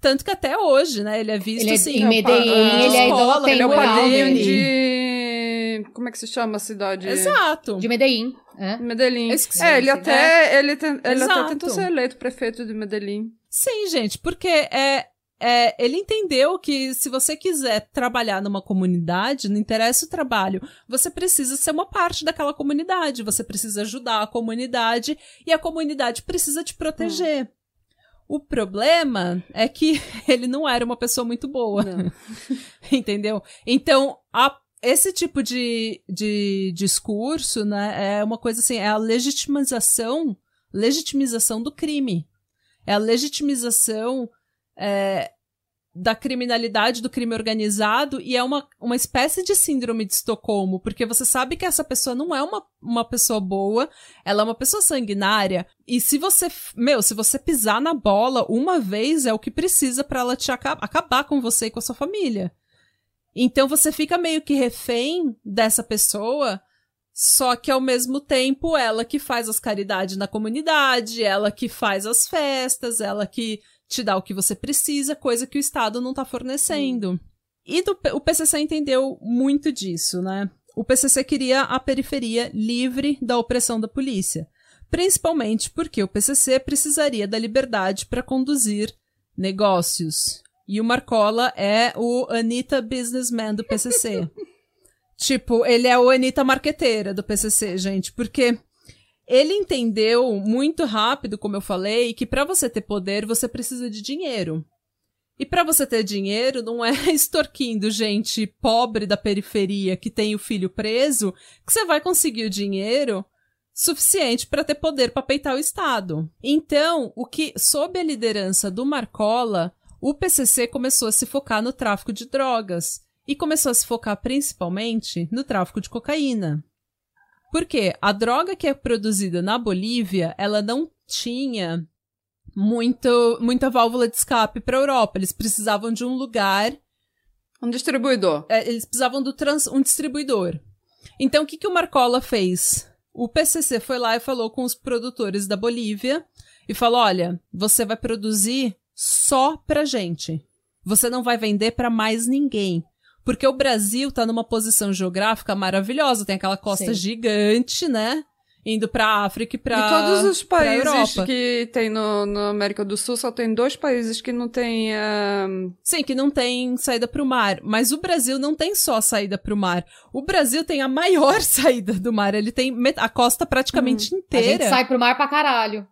Tanto que até hoje, né? Ele é visto Ele é, assim. em é Medellín, pa- ele escola, tem ele é o padrinho dele. de... Como é que se chama a cidade? Exato. De Medellín. É? Medellín. Esqueci, É, ele sim. até, ele, tem- ele até tentou ser eleito prefeito de Medellín. Sim, gente, porque é, é, ele entendeu que se você quiser trabalhar numa comunidade, não interessa o trabalho, você precisa ser uma parte daquela comunidade, você precisa ajudar a comunidade e a comunidade precisa te proteger. O problema é que ele não era uma pessoa muito boa, entendeu? Então, a- esse tipo de, de discurso, né, é uma coisa assim, é a legitimização, legitimização do crime. É a legitimização é, da criminalidade, do crime organizado, e é uma, uma espécie de síndrome de Estocolmo, porque você sabe que essa pessoa não é uma, uma pessoa boa, ela é uma pessoa sanguinária, e se você, meu, se você pisar na bola uma vez, é o que precisa pra ela te aca- acabar com você e com a sua família. Então você fica meio que refém dessa pessoa, só que ao mesmo tempo ela que faz as caridades na comunidade, ela que faz as festas, ela que te dá o que você precisa, coisa que o Estado não tá fornecendo. E do- o PCC entendeu muito disso, né? O PCC queria a periferia livre da opressão da polícia, principalmente porque o PCC precisaria da liberdade para conduzir negócios. E o Marcola é o Anitta Businessman do PCC. tipo, ele é o Anitta Marqueteira do PCC, gente, porque ele entendeu muito rápido, como eu falei, que para você ter poder, você precisa de dinheiro. E para você ter dinheiro, não é extorquindo gente pobre da periferia que tem o filho preso que você vai conseguir o dinheiro suficiente para ter poder para peitar o Estado. Então, o que sob a liderança do Marcola, o PCC começou a se focar no tráfico de drogas e começou a se focar principalmente no tráfico de cocaína. Porque a droga que é produzida na Bolívia, ela não tinha muito, muita válvula de escape para a Europa. Eles precisavam de um lugar. Um distribuidor. É, eles precisavam trans, um distribuidor. Então, o que, que o Marcola fez? O PCC foi lá e falou com os produtores da Bolívia e falou: olha, você vai produzir só pra gente. Você não vai vender para mais ninguém. Porque o Brasil tá numa posição geográfica maravilhosa, tem aquela costa Sim. gigante, né? indo pra África e pra. E todos os países que tem no, no, América do Sul, só tem dois países que não tem. Uh... Sim, que não tem saída pro mar. Mas o Brasil não tem só saída pro mar. O Brasil tem a maior saída do mar. Ele tem a costa praticamente hum. inteira. A gente sai pro mar pra caralho.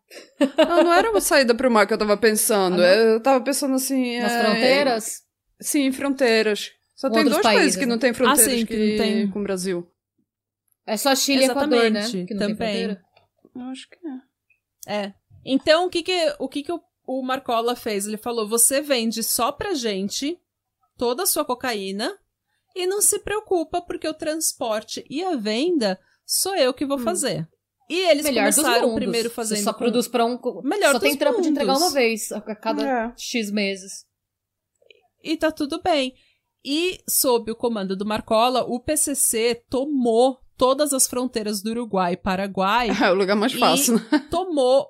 Não, não era uma saída pro mar que eu tava pensando. Ah, eu tava pensando assim. Nas é... fronteiras? Sim, fronteiras. Só tem dois países, países que né? não tem fronteiras ah, sim, que, que tem com o Brasil. É só Chile Exatamente, e Equador, né? Que não também. Eu acho que é. É. Então, o que que o, que que o, o Marcola fez? Ele falou, você vende só pra gente toda a sua cocaína e não se preocupa porque o transporte e a venda sou eu que vou hum. fazer. E eles Melhor começaram primeiro fazendo. Você só com... produz pra um. Melhor Só tem trampo mundos. de entregar uma vez a cada é. X meses. E tá tudo bem. E sob o comando do Marcola, o PCC tomou todas as fronteiras do Uruguai e Paraguai. É o lugar mais fácil. Né? tomou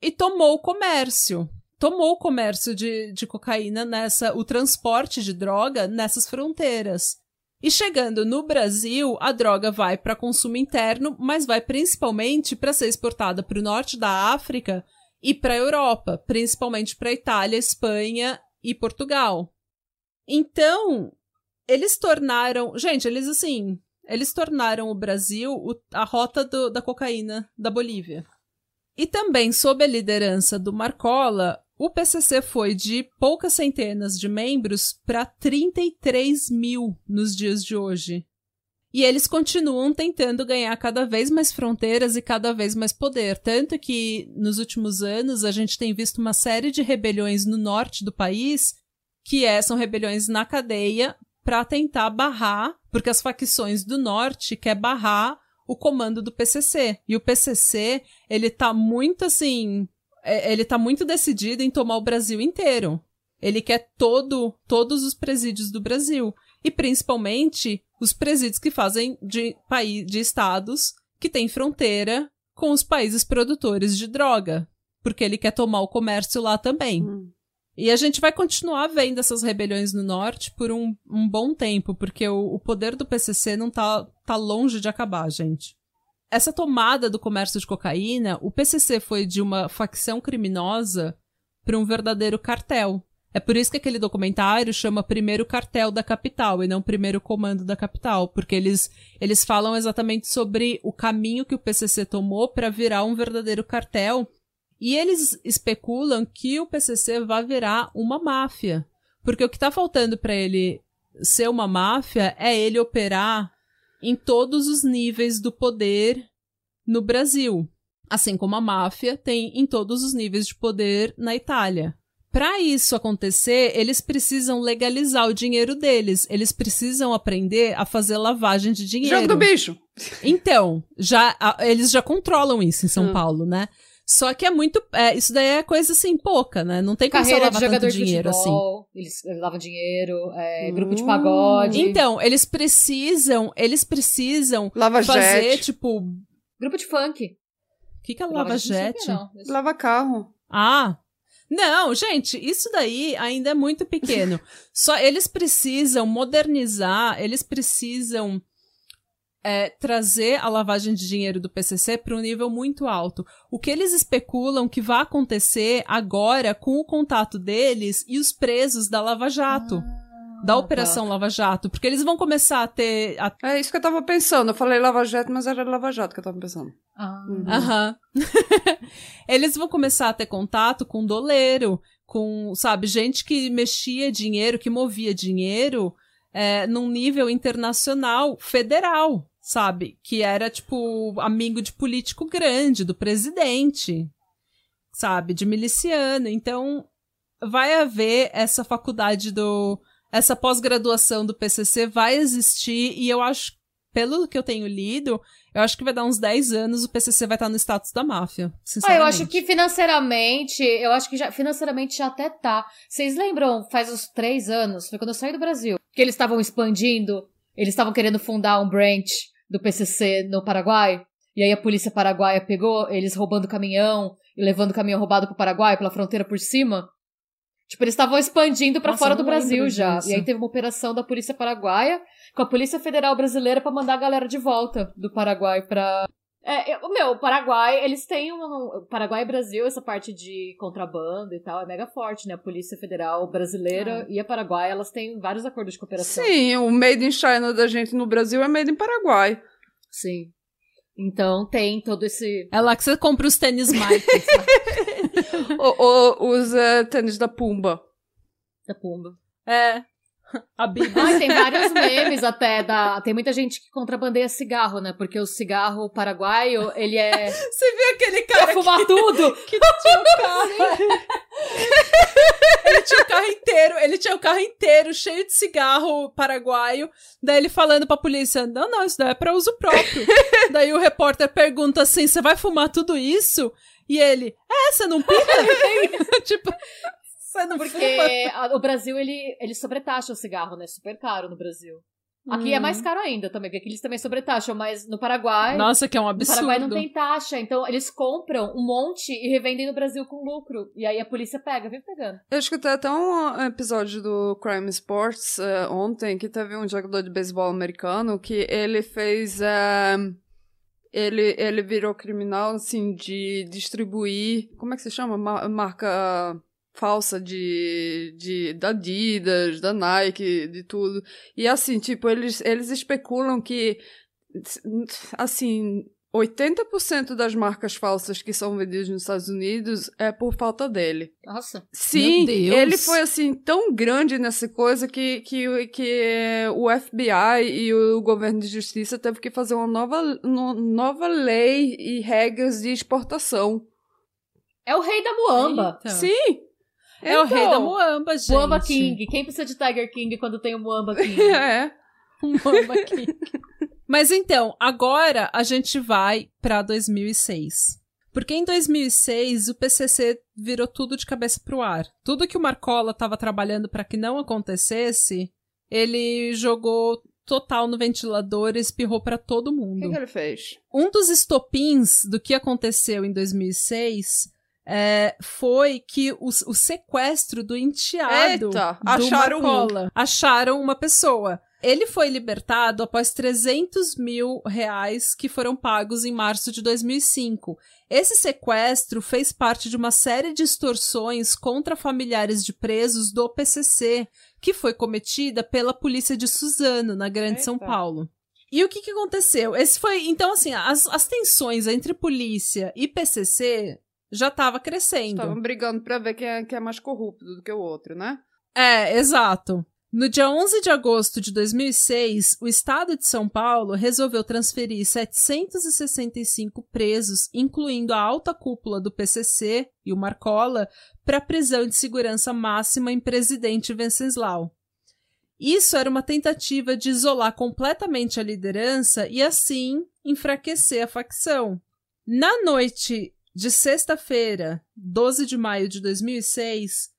e tomou o comércio. Tomou o comércio de, de cocaína nessa, o transporte de droga nessas fronteiras. E chegando no Brasil, a droga vai para consumo interno, mas vai principalmente para ser exportada para o norte da África e para a Europa, principalmente para Itália, Espanha e Portugal. Então, eles tornaram. Gente, eles assim. Eles tornaram o Brasil o, a rota do, da cocaína da Bolívia. E também, sob a liderança do Marcola, o PCC foi de poucas centenas de membros para 33 mil nos dias de hoje. E eles continuam tentando ganhar cada vez mais fronteiras e cada vez mais poder. Tanto que, nos últimos anos, a gente tem visto uma série de rebeliões no norte do país, que é, são rebeliões na cadeia, para tentar barrar, porque as facções do norte quer barrar o comando do PCC. E o PCC, ele tá muito assim, é, ele tá muito decidido em tomar o Brasil inteiro. Ele quer todo, todos os presídios do Brasil. E principalmente os presídios que fazem de, país, de estados que têm fronteira com os países produtores de droga. Porque ele quer tomar o comércio lá também. Hum. E a gente vai continuar vendo essas rebeliões no norte por um, um bom tempo, porque o, o, poder do PCC não tá, tá longe de acabar, gente. Essa tomada do comércio de cocaína, o PCC foi de uma facção criminosa para um verdadeiro cartel. É por isso que aquele documentário chama Primeiro Cartel da Capital e não Primeiro Comando da Capital, porque eles, eles falam exatamente sobre o caminho que o PCC tomou para virar um verdadeiro cartel e eles especulam que o PCC vai virar uma máfia. Porque o que está faltando para ele ser uma máfia é ele operar em todos os níveis do poder no Brasil. Assim como a máfia tem em todos os níveis de poder na Itália. Para isso acontecer, eles precisam legalizar o dinheiro deles. Eles precisam aprender a fazer lavagem de dinheiro. Jogo do bicho! Então, já, a, eles já controlam isso em São hum. Paulo, né? Só que é muito. É, isso daí é coisa assim, pouca, né? Não tem como Carreira você lavar tanto dinheiro futebol, assim. Eles lavam dinheiro, é, hum. grupo de pagode. Então, eles precisam. Eles precisam Lava fazer, jet. tipo. Grupo de funk. O que, que é Lava, lava Jet? Não, Lava carro. Ah, não, gente, isso daí ainda é muito pequeno. Só eles precisam modernizar, eles precisam é, trazer a lavagem de dinheiro do PCC para um nível muito alto. O que eles especulam que vai acontecer agora com o contato deles e os presos da Lava Jato. Ah da Operação tá. Lava Jato, porque eles vão começar a ter. A... É isso que eu tava pensando. Eu falei Lava Jato, mas era Lava Jato que eu tava pensando. Ah. Uhum. Aham. eles vão começar a ter contato com doleiro, com, sabe, gente que mexia dinheiro, que movia dinheiro é, num nível internacional federal sabe? Que era, tipo, amigo de político grande, do presidente, sabe? De miliciano. Então, vai haver essa faculdade do. Essa pós-graduação do PCC vai existir e eu acho pelo que eu tenho lido, eu acho que vai dar uns 10 anos o PCC vai estar no status da máfia. Ah, eu acho que financeiramente, eu acho que já financeiramente já até tá. Vocês lembram, faz uns três anos, foi quando eu saí do Brasil, que eles estavam expandindo, eles estavam querendo fundar um branch do PCC no Paraguai, e aí a polícia paraguaia pegou eles roubando caminhão e levando o caminhão roubado pro Paraguai pela fronteira por cima. Tipo, eles estavam expandindo para fora do Brasil já. Disso. E aí teve uma operação da polícia paraguaia com a Polícia Federal Brasileira para mandar a galera de volta do Paraguai pra. É, o meu, o Paraguai, eles têm um. O Paraguai e Brasil, essa parte de contrabando e tal, é mega forte, né? A Polícia Federal Brasileira ah. e a Paraguai, elas têm vários acordos de cooperação. Sim, o Made in China da gente no Brasil é Made in Paraguai. Sim. Então tem todo esse. É lá que você compra os tênis Mike. o, o, os uh, tênis da Pumba. Da Pumba. É. A. Ai, tem vários memes até da. Tem muita gente que contrabandeia cigarro, né? Porque o cigarro paraguaio, ele é. Você viu aquele cara. Pra fumar que... tudo! Que tinha o carro. ele tinha o carro inteiro, ele tinha o carro inteiro cheio de cigarro paraguaio. Daí ele falando pra polícia: Não, não, isso daí é pra uso próprio. daí o repórter pergunta assim: Você vai fumar tudo isso? E ele, é, você não pica? tipo, você não Porque a, o Brasil, ele, ele sobretaxa o cigarro, né? Super caro no Brasil. Aqui hum. é mais hum. caro ainda também, porque aqui eles também sobretaxam, mas no Paraguai. Nossa, que é um absurdo. No Paraguai não tem taxa, então eles compram um monte e revendem no Brasil com lucro. E aí a polícia pega, vem pegando. Eu escutei até um episódio do Crime Sports uh, ontem que teve um jogador de beisebol americano que ele fez. Uh, ele, ele virou criminal, assim, de distribuir. Como é que se chama? marca falsa de, de da Adidas, da Nike, de tudo. E assim, tipo, eles, eles especulam que assim, 80% das marcas falsas que são vendidas nos Estados Unidos é por falta dele. Nossa. Sim, ele foi assim tão grande nessa coisa que, que, que o FBI e o governo de justiça teve que fazer uma nova, uma nova lei e regras de exportação. É o rei da Muamba. Eita. Sim. É então, o rei da então, Muamba, gente. Muamba King. Quem precisa de Tiger King quando tem o Muamba King? é. Muamba King. Mas então, agora a gente vai para 2006. Porque em 2006 o PCC virou tudo de cabeça pro ar. Tudo que o Marcola estava trabalhando para que não acontecesse, ele jogou total no ventilador e espirrou para todo mundo. O que, que, ele fez? Um dos estopins do que aconteceu em 2006 é, foi que o, o, sequestro do enteado Eita, do acharam Marcola. Um. Acharam uma pessoa. Ele foi libertado após 300 mil reais que foram pagos em março de 2005. Esse sequestro fez parte de uma série de extorsões contra familiares de presos do PCC, que foi cometida pela polícia de Suzano, na Grande Eita. São Paulo. E o que, que aconteceu? Esse foi. Então, assim, as, as tensões entre polícia e PCC já estava crescendo. Estavam brigando para ver quem é, quem é mais corrupto do que o outro, né? É, exato. No dia 11 de agosto de 2006, o estado de São Paulo resolveu transferir 765 presos, incluindo a alta cúpula do PCC e o Marcola, para a prisão de segurança máxima em Presidente Venceslau. Isso era uma tentativa de isolar completamente a liderança e, assim, enfraquecer a facção. Na noite de sexta-feira, 12 de maio de 2006,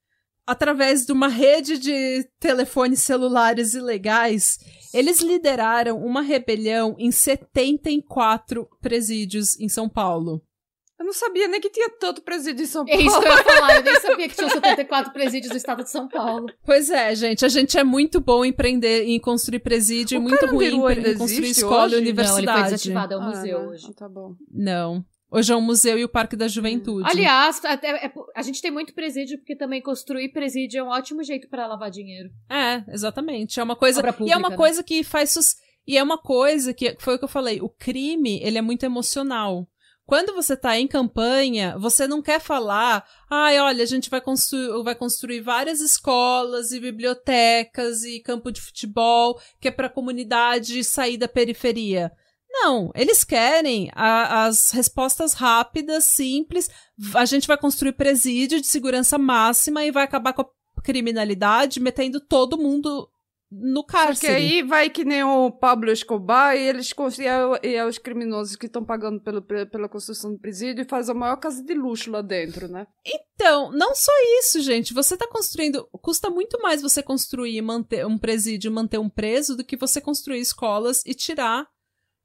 através de uma rede de telefones celulares ilegais, eles lideraram uma rebelião em 74 presídios em São Paulo. Eu não sabia nem que tinha tanto presídio em São Paulo. É isso que eu ia falar, eu nem sabia que tinha 74 presídios no estado de São Paulo. Pois é, gente, a gente é muito bom em empreender, em construir presídio, o e muito ruim em construir escola hoje? e universidade. Não, ele foi desativado, é um ah, museu não. hoje. Ah, tá bom. Não. Hoje é um museu e o Parque da Juventude. Aliás, até, é, a gente tem muito presídio, porque também construir presídio é um ótimo jeito para lavar dinheiro. É, exatamente. É uma coisa. Pública, e é uma né? coisa que faz. E é uma coisa que foi o que eu falei. O crime, ele é muito emocional. Quando você está em campanha, você não quer falar, ai, olha, a gente vai construir, vai construir várias escolas e bibliotecas e campo de futebol, que é para a comunidade sair da periferia. Não, eles querem a, as respostas rápidas, simples. A gente vai construir presídio de segurança máxima e vai acabar com a criminalidade, metendo todo mundo no cárcere. Porque aí vai que nem o Pablo Escobar e eles e é, os criminosos que estão pagando pelo, pela construção do presídio e faz a maior casa de luxo lá dentro, né? Então, não só isso, gente. Você tá construindo. Custa muito mais você construir manter um presídio e manter um preso do que você construir escolas e tirar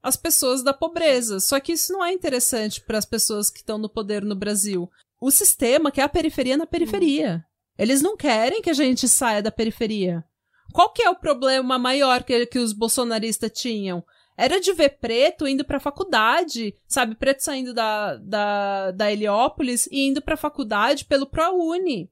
as pessoas da pobreza. Só que isso não é interessante para as pessoas que estão no poder no Brasil. O sistema quer a periferia na periferia. Eles não querem que a gente saia da periferia. Qual que é o problema maior que, que os bolsonaristas tinham? Era de ver preto indo pra faculdade, sabe? Preto saindo da, da, da Heliópolis e indo pra faculdade pelo ProUni.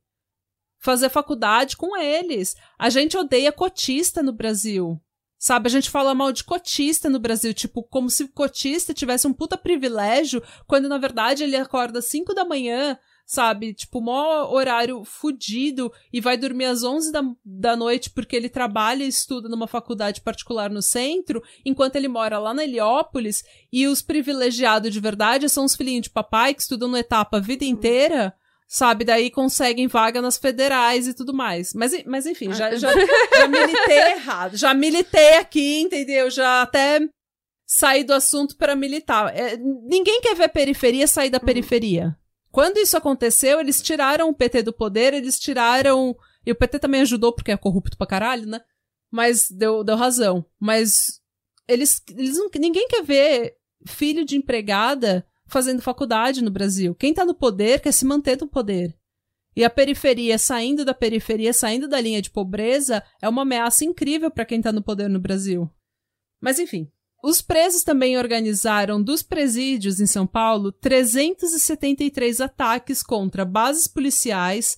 Fazer faculdade com eles. A gente odeia cotista no Brasil. Sabe, a gente fala mal de cotista no Brasil, tipo, como se o cotista tivesse um puta privilégio, quando na verdade ele acorda às 5 da manhã, sabe? Tipo, mó horário fudido e vai dormir às 11 da, da noite porque ele trabalha e estuda numa faculdade particular no centro, enquanto ele mora lá na Heliópolis, e os privilegiados de verdade são os filhinhos de papai que estudam no etapa a vida inteira sabe? Daí conseguem vaga nas federais e tudo mais. Mas, mas enfim, já, já, já militei errado. Já militei aqui, entendeu? Já até saí do assunto para militar. É, ninguém quer ver periferia sair da uhum. periferia. Quando isso aconteceu, eles tiraram o PT do poder, eles tiraram. E o PT também ajudou, porque é corrupto pra caralho, né? Mas deu, deu razão. Mas eles, eles não, ninguém quer ver filho de empregada fazendo faculdade no Brasil. Quem está no poder quer se manter no poder. E a periferia, saindo da periferia, saindo da linha de pobreza, é uma ameaça incrível para quem está no poder no Brasil. Mas enfim. Os presos também organizaram dos presídios em São Paulo 373 ataques contra bases policiais,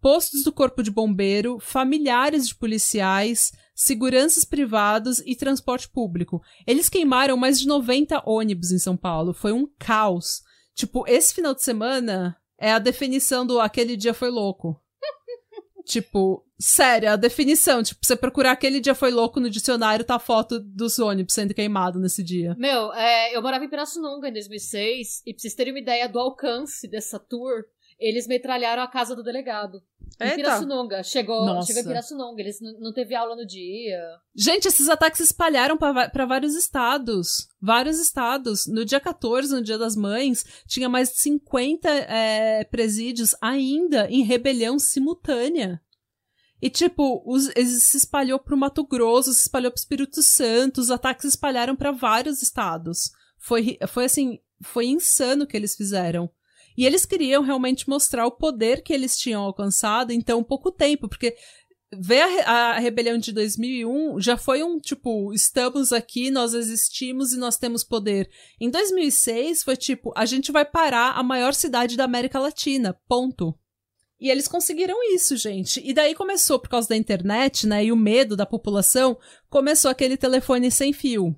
postos do Corpo de Bombeiro, familiares de policiais, seguranças privados e transporte público. Eles queimaram mais de 90 ônibus em São Paulo. Foi um caos. Tipo, esse final de semana é a definição do aquele dia foi louco. tipo, sério, a definição. Tipo, você procurar aquele dia foi louco no dicionário, tá a foto dos ônibus sendo queimado nesse dia. Meu, é, eu morava em Pirassununga em 2006 e pra vocês terem uma ideia do alcance dessa tour, eles metralharam a casa do delegado. Em Pirassununga. Chegou, chegou em Pirassununga. Eles não teve aula no dia. Gente, esses ataques se espalharam para vários estados. Vários estados. No dia 14, no dia das mães, tinha mais de 50 é, presídios ainda em rebelião simultânea. E, tipo, os, se espalhou pro Mato Grosso, se espalhou pro Espírito Santo, os ataques se espalharam para vários estados. Foi, foi assim, foi insano o que eles fizeram. E eles queriam realmente mostrar o poder que eles tinham alcançado em tão pouco tempo, porque ver a, a, rebelião de 2001 já foi um tipo, estamos aqui, nós existimos e nós temos poder. Em 2006 foi tipo, a gente vai parar a maior cidade da América Latina, ponto. E eles conseguiram isso, gente. E daí começou, por causa da internet, né, e o medo da população, começou aquele telefone sem fio,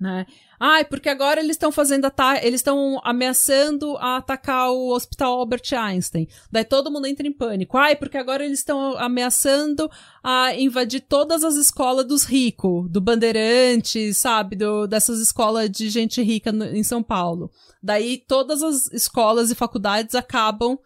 né? Ai, porque agora eles estão fazendo eles estão ameaçando a atacar o Hospital Albert Einstein. Daí todo mundo entra em pânico. Ai, porque agora eles estão ameaçando a invadir todas as escolas dos ricos, do Bandeirantes, sabe, do, dessas escolas de gente rica no, em São Paulo. Daí todas as escolas e faculdades acabam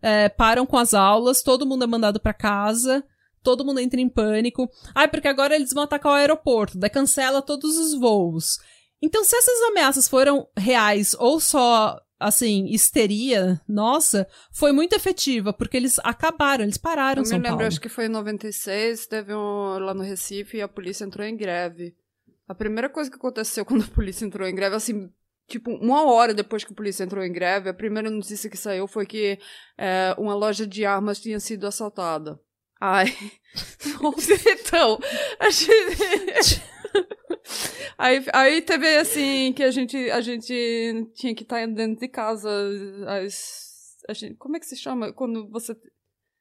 é, param com as aulas, todo mundo é mandado para casa todo mundo entra em pânico. Ai, porque agora eles vão atacar o aeroporto, daí cancela todos os voos. Então, se essas ameaças foram reais ou só, assim, histeria, nossa, foi muito efetiva, porque eles acabaram, eles pararam Eu São me lembro, Paulo. acho que foi em 96, teve um lá no Recife e a polícia entrou em greve. A primeira coisa que aconteceu quando a polícia entrou em greve, assim, tipo, uma hora depois que a polícia entrou em greve, a primeira notícia que saiu foi que é, uma loja de armas tinha sido assaltada. Ai. então, a gente. Aí, aí teve assim que a gente, a gente tinha que estar dentro de casa. As, a gente, como é que se chama? Quando você.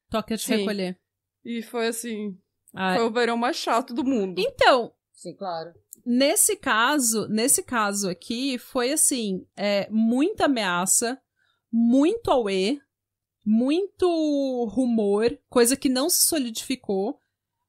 Toca de Sim. recolher. E foi assim. Ai. Foi o verão mais chato do mundo. Então. Sim, claro. Nesse caso, nesse caso aqui, foi assim, é, muita ameaça, muito auê, muito rumor, coisa que não se solidificou.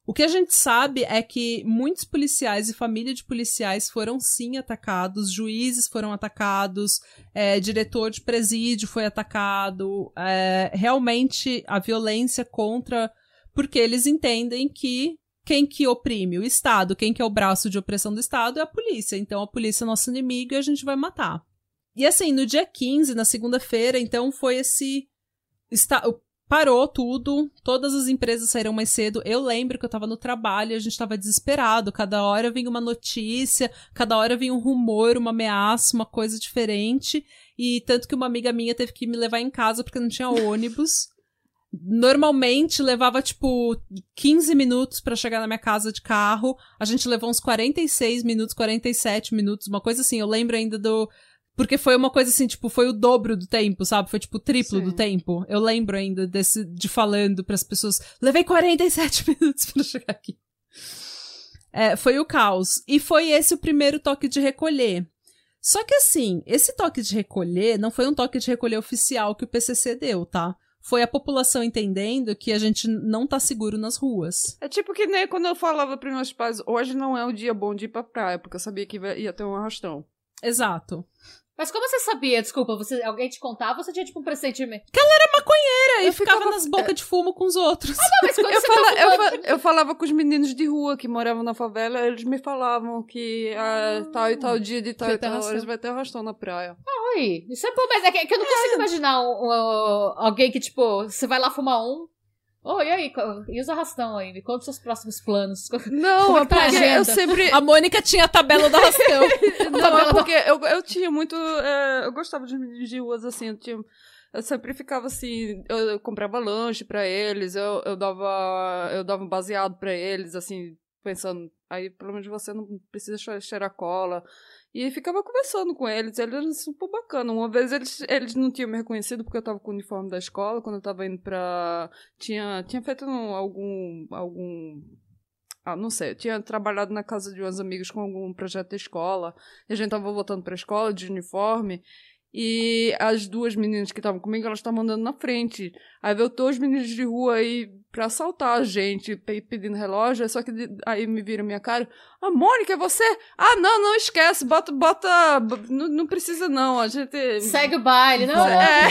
O que a gente sabe é que muitos policiais e família de policiais foram sim atacados, juízes foram atacados, é, diretor de presídio foi atacado. É, realmente a violência contra. Porque eles entendem que quem que oprime? O Estado. Quem que é o braço de opressão do Estado é a polícia. Então a polícia é nosso inimigo e a gente vai matar. E assim, no dia 15, na segunda-feira, então foi esse. Está, parou tudo, todas as empresas saíram mais cedo. Eu lembro que eu tava no trabalho, a gente tava desesperado. Cada hora vinha uma notícia, cada hora vinha um rumor, uma ameaça, uma coisa diferente. E tanto que uma amiga minha teve que me levar em casa porque não tinha ônibus. Normalmente levava tipo 15 minutos para chegar na minha casa de carro. A gente levou uns 46 minutos, 47 minutos, uma coisa assim. Eu lembro ainda do porque foi uma coisa assim, tipo, foi o dobro do tempo, sabe? Foi tipo o triplo Sim. do tempo. Eu lembro ainda desse de falando para as pessoas, levei 47 minutos para chegar aqui. É, foi o caos. E foi esse o primeiro toque de recolher. Só que assim, esse toque de recolher não foi um toque de recolher oficial que o PCC deu, tá? Foi a população entendendo que a gente não tá seguro nas ruas. É tipo que nem quando eu falava para meus pais, hoje não é um dia bom de ir pra praia, porque eu sabia que ia ter um arrastão. Exato. Mas como você sabia? Desculpa, você, alguém te contava ou você tinha tipo um pressentimento? Que ela era maconheira eu e ficava, ficava nas bocas de fumo com os outros. Ah, não, mas quando eu, você fala, tá eu, eu, falava com os meninos de rua que moravam na favela, eles me falavam que ah, tal e tal dia de tal e tal horas vai ter arrastão na praia. Ah, oi. Isso é bom, mas é que, é que eu não consigo é. imaginar um, um, alguém que, tipo, você vai lá fumar um, oh, e aí? E os arrastão aí? Me conta os seus próximos planos. Não, é porque eu sempre... A Mônica tinha a tabela do arrastão. não, é porque eu, eu tinha muito... É, eu gostava de de ruas, assim, eu tinha... Eu sempre ficava assim, eu, eu comprava lanche para eles, eu, eu dava eu dava um baseado para eles, assim, pensando, aí pelo menos você não precisa cheirar cola. E ficava conversando com eles, eles eram super bacana. Uma vez eles, eles não tinham me reconhecido porque eu tava com o uniforme da escola, quando eu tava indo pra. Tinha, tinha feito algum. algum. Ah, não sei, eu tinha trabalhado na casa de umas amigas com algum projeto da escola, e a gente tava voltando pra escola de uniforme, e as duas meninas que estavam comigo, elas estavam andando na frente. Aí veio todos os meninos de rua aí pra assaltar a gente, pedindo relógio. Só que aí me viram minha cara. Ah, Mônica, é você? Ah, não, não esquece. Bota, bota. Não, não precisa, não. A gente. Segue o baile, não? É.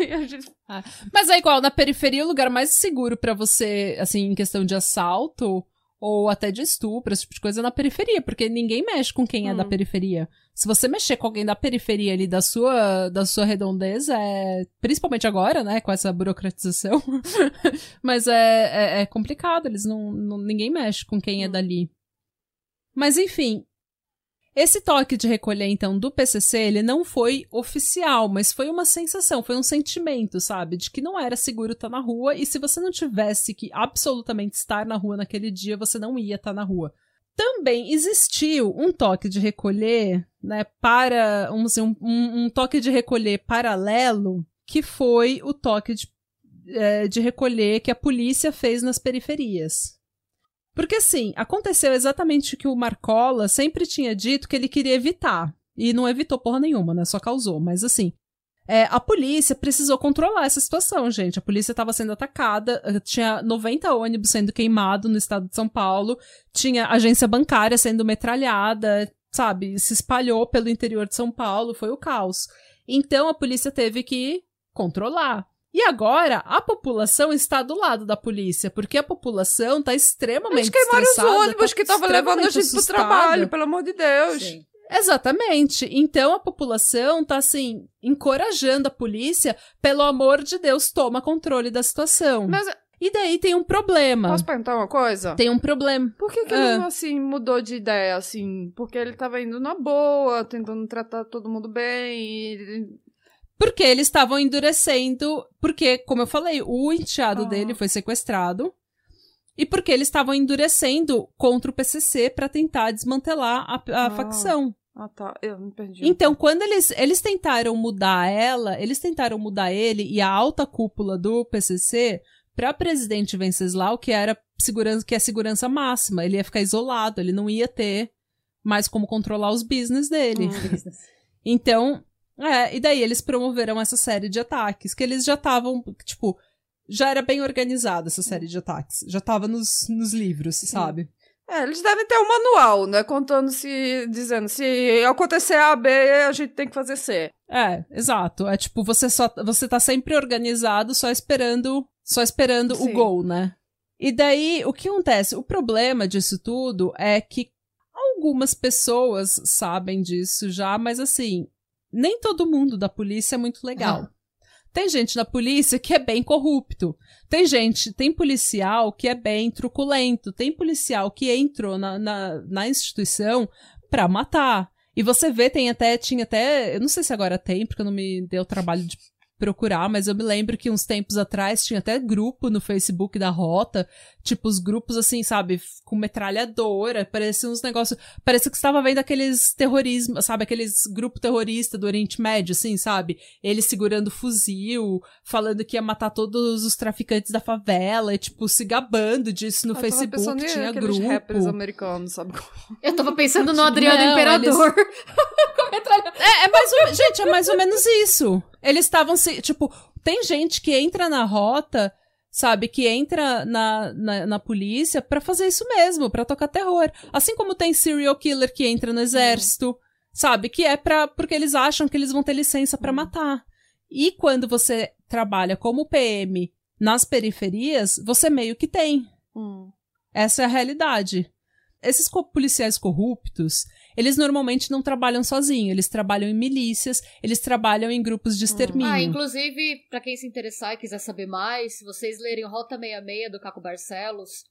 é. gente... ah, mas é igual, na periferia, o lugar mais seguro para você, assim, em questão de assalto ou até de estupro, esse tipo de coisa na periferia, porque ninguém mexe com quem hum. é da hum. periferia. Se você mexer com alguém da periferia ali da sua, da sua redondeza, é, principalmente agora, né, com essa burocratização, mas é, é, é, complicado, eles não, não, ninguém mexe com quem é hum. dali. Mas enfim, esse toque de recolher, então, do PCC, ele não foi oficial, mas foi uma sensação, foi um sentimento, sabe? De que não era seguro estar na rua e se você não tivesse que absolutamente estar na rua naquele dia, você não ia estar na rua. Também existiu um toque de recolher, né, para, um, um, um toque de recolher paralelo, que foi o toque de, é, de recolher que a polícia fez nas periferias. Porque assim, aconteceu exatamente o que o Marcola sempre tinha dito que ele queria evitar. E não evitou porra nenhuma, né? Só causou. Mas assim, é, a polícia precisou controlar essa situação, gente. A polícia estava sendo atacada, eh, tinha 90 ônibus sendo queimados no estado de São Paulo, tinha agência bancária sendo metralhada, sabe? Se espalhou pelo interior de São Paulo, foi o caos. Então a polícia teve que controlar. E agora, a população está do lado da polícia, porque a população está extremamente Eles queimaram os ônibus tá que estavam levando a gente pro trabalho, pelo amor de Deus. Sim. Exatamente. Então a população tá assim, encorajando a polícia, pelo amor de Deus, toma controle da situação. Mas e daí tem um problema. Posso perguntar uma coisa? Tem um problema. Por que, que ah. ele, assim, mudou de ideia, assim? Porque ele tava indo na boa, tentando tratar todo mundo bem, e porque eles estavam endurecendo. Porque, como eu falei, o enteado ah. dele foi sequestrado. E porque eles estavam endurecendo contra o PCC para tentar desmantelar a, a ah. facção. Ah, tá. Eu me perdi. Então, quando eles, eles tentaram mudar ela, eles tentaram mudar ele e a alta cúpula do PCC para presidente Venceslau, que era segurança, que é segurança máxima. Ele ia ficar isolado, ele não ia ter mais como controlar os business dele. Hum. Então, é, e daí eles promoveram essa série de ataques, que eles já estavam, tipo, já era bem organizada essa série de ataques. Já tava nos, nos livros, sabe? É, eles devem ter um manual, né? Contando se. dizendo se acontecer A, B, a gente tem que fazer C. É, exato. É tipo, você só. Você tá sempre organizado, só esperando. Só esperando Sim. o gol, né? E daí, o que acontece? O problema disso tudo é que algumas pessoas sabem disso já, mas assim, nem todo mundo da polícia é muito legal. Ah. Tem gente na polícia que é bem corrupto. Tem gente, tem policial que é bem truculento. Tem policial que entrou na, na, na instituição pra matar. E você vê, tem até, tinha até, eu não sei se agora tem, porque não me deu trabalho de procurar, mas eu me lembro que uns tempos atrás tinha até grupo no Facebook da Rota, tipo os grupos assim, sabe, com metralhadora, parecia uns negócios, parece que estava vendo aqueles terrorismo, sabe, aqueles grupo terrorista do Oriente Médio, assim, sabe, ele segurando fuzil, falando que ia matar todos os traficantes da favela, e, tipo, se gabando disso no eu Facebook, tinha grupo. rappers americanos, sabe? Eu tava pensando no Adriano Não, Imperador. Eles... é, é mais ou... gente, é mais ou menos isso. Eles estavam se. Tipo, tem gente que entra na rota, sabe? Que entra na, na, na polícia para fazer isso mesmo, para tocar terror. Assim como tem serial killer que entra no exército, sabe? Que é pra, porque eles acham que eles vão ter licença para matar. E quando você trabalha como PM nas periferias, você meio que tem. Hum. Essa é a realidade. Esses policiais corruptos, eles normalmente não trabalham sozinhos, eles trabalham em milícias, eles trabalham em grupos de extermínio. Ah, inclusive, para quem se interessar e quiser saber mais, se vocês lerem Rota 66 do Caco Barcelos,